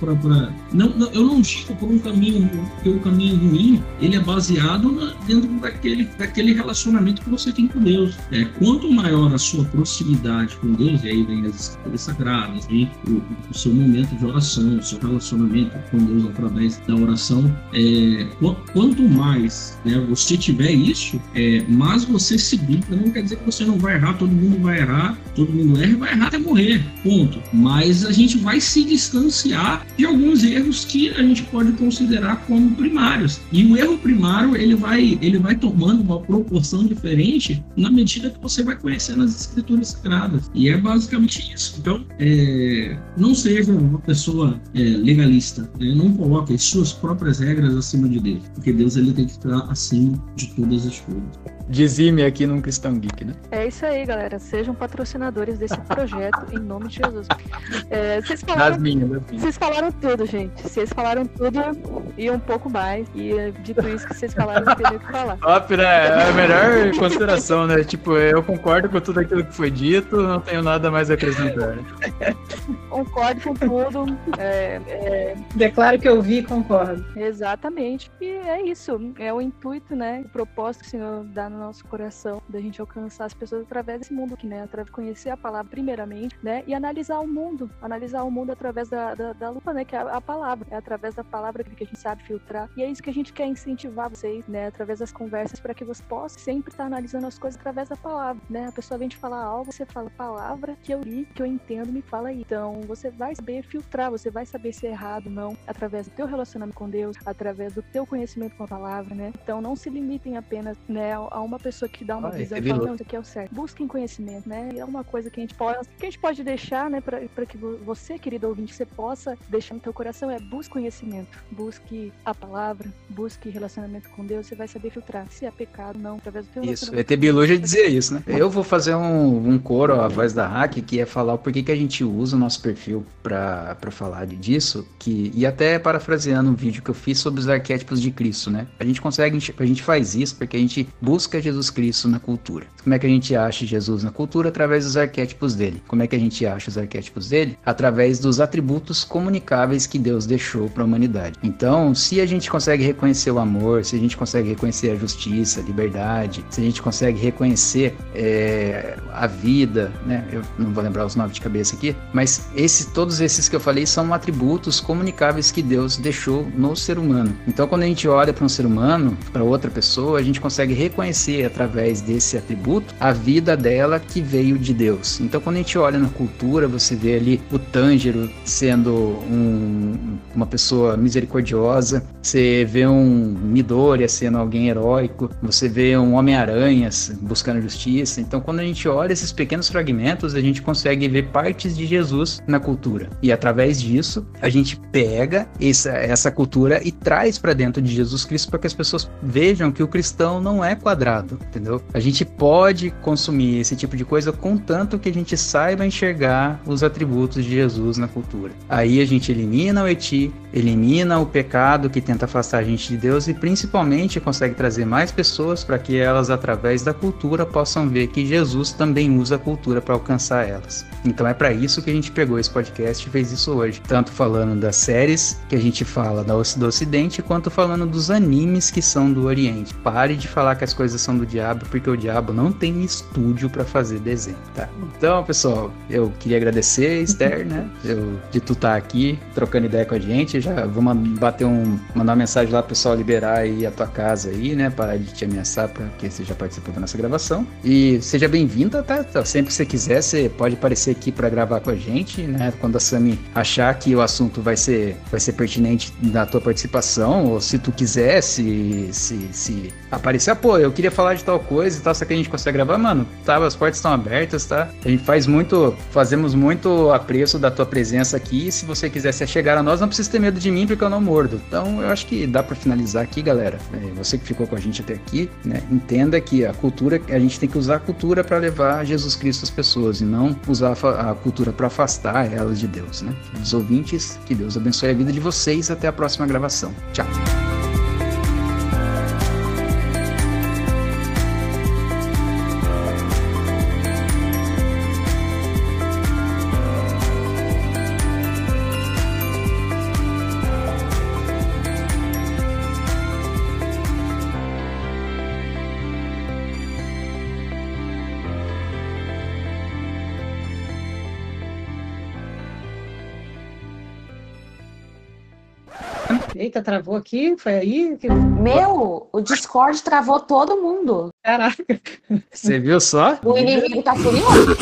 Não, não, eu não digo por um caminho, porque o caminho ruim ele é baseado na, dentro daquele, daquele relacionamento que você tem com Deus. É, quanto maior a sua proximidade com Deus, e aí vem as escrituras sagradas, vem o, o, seu momento de oração, o seu relacionamento com Deus através da oração, é, quanto mais né, você tiver isso, é, mais você se Não quer dizer que você não vai errar, todo mundo vai errar, todo mundo erra e vai errar até morrer, ponto. Mas a gente vai se distanciar de alguns erros que a gente pode considerar como primários. E o erro primário, ele vai, ele vai tomando uma proporção diferente na medida que você vai conhecendo as escrituras sagradas. E é basicamente isso. Então, é, não seja uma pessoa é, legalista, né? não coloque as suas próprias regras acima de Deus, porque Deus ele tem que estar acima de todas as coisas. Dizime aqui num Cristão Geek, né? É isso aí, galera. Sejam patrocinadores desse projeto em nome de Jesus. É, vocês, falaram, Das minhas, das minhas. vocês falaram tudo, gente. Vocês falaram tudo e um pouco mais. E é, dito isso que vocês falaram, não tem nem o que falar. Top, né? É a melhor consideração, né? Tipo, eu concordo com tudo aquilo que foi dito, não tenho nada mais a acrescentar. Concordo com tudo. É, é, Declaro que eu vi e concordo. Exatamente. E é isso. É o intuito, né? O propósito que o Senhor dá no nosso coração da gente alcançar as pessoas através desse mundo aqui, né? Através de conhecer a palavra primeiramente, né? E analisar o mundo. Analisar o mundo através da, da, da lupa, né? Que é a, a palavra. É através da palavra que a gente sabe filtrar. E é isso que a gente quer incentivar vocês, né? Através das conversas para que você possa sempre estar analisando as coisas através da palavra, né? A pessoa vem te falar algo, você fala palavra que eu li, que eu entendo, me fala aí. Então, você vai saber filtrar, você vai saber se é errado ou não, através do teu relacionamento com Deus, através do teu conhecimento com a palavra, né? Então, não se limitem apenas, né, a uma pessoa que dá uma Ah, visão e fala, não, isso aqui é o certo. Busquem conhecimento, né? E é uma coisa que a gente pode, que a gente pode deixar, né, para que vo- você, querido ouvinte, você possa deixar no teu coração é busque conhecimento, busque a palavra, busque relacionamento com Deus, você vai saber filtrar se é pecado ou não, através do teu Isso, ET Bilu já dizia isso, né? Eu vou fazer um, um coro à voz da Hack, que é falar o porquê que a gente usa o nosso perfil pra pra falar de- disso, que, e até parafraseando um vídeo que eu fiz sobre os arquétipos de Cristo, né? A gente consegue, a gente faz isso porque a gente busca Jesus Cristo na cultura. Como é que a gente acha Jesus na cultura? Através dos arquétipos dele. Como é que a gente acha os arquétipos dele? Através dos atributos comunicáveis que Deus deixou para a humanidade. Então, se a gente consegue reconhecer o amor, se a gente consegue reconhecer a justiça, a liberdade, se a gente consegue reconhecer é, a vida, né? Eu não vou lembrar os nomes de cabeça aqui, mas esse, todos esses que eu falei são atributos comunicáveis que Deus deixou no ser humano. Então, quando a gente olha para um ser humano, para outra pessoa, a gente consegue reconhecer através desse atributo a vida dela que veio de Deus. Então, quando a gente olha na cultura, você vê ali o Tângero sendo um- uma pessoa misericordiosa, você vê um Midoriya sendo alguém heróico, você vê um Homem-Aranha buscando justiça. Então, quando a gente olha esses pequenos fragmentos, a gente consegue ver partes de Jesus na cultura. E através disso, a gente pega essa, essa cultura e traz para dentro de Jesus Cristo para que as pessoas vejam que o cristão não é quadrado, entendeu? A gente pode consumir esse tipo de coisa contanto que a gente saiba enxergar os atributos de Jesus na cultura. Aí a gente elimina o eti, elimina o pecado que tenta afastar a gente de Deus e principalmente consegue trazer mais pessoas para que elas, através da cultura, possam ver que Jesus também usa a cultura para alcançar elas. Então é para isso que a gente pegou esse podcast e fez isso hoje, tanto falando das séries que a gente fala do Oci- do Ocidente, quanto falando dos animes que são do Oriente. Pare de falar que as coisas do diabo, porque o diabo não tem estúdio para fazer desenho, tá? Então, pessoal, eu queria agradecer, Esther, né? Eu, de tu estar aqui trocando ideia com a gente. Já vou bater um, mandar uma mensagem lá pro pessoal liberar aí a tua casa aí, né? Parar de te ameaçar, porque você já participou da nossa gravação. E seja bem-vinda, tá? Tá, Sempre que você quiser, você pode aparecer aqui para gravar com a gente, né? Quando a Sami achar que o assunto vai ser, vai ser pertinente da tua participação, ou se tu quiser, se, se, se aparecer, pô, eu queria falar de tal coisa e tal, só que a gente consegue gravar, mano, tá? As portas estão abertas, tá? A gente faz muito, fazemos muito apreço da tua presença aqui. E se você quiser se chegar a nós, não precisa ter medo de mim, porque eu não mordo. Então, eu acho que dá para finalizar aqui, galera. É, você que ficou com a gente até aqui, né? Entenda que a cultura, a gente tem que usar a cultura para levar Jesus Cristo às pessoas e não usar a cultura para afastar elas de Deus, né? Os ouvintes, que Deus abençoe a vida de vocês. Até a próxima gravação. Tchau. Eita, travou aqui? Foi aí? Que... Meu, o Discord travou todo mundo. Caraca. Você viu só? O inimigo tá furioso.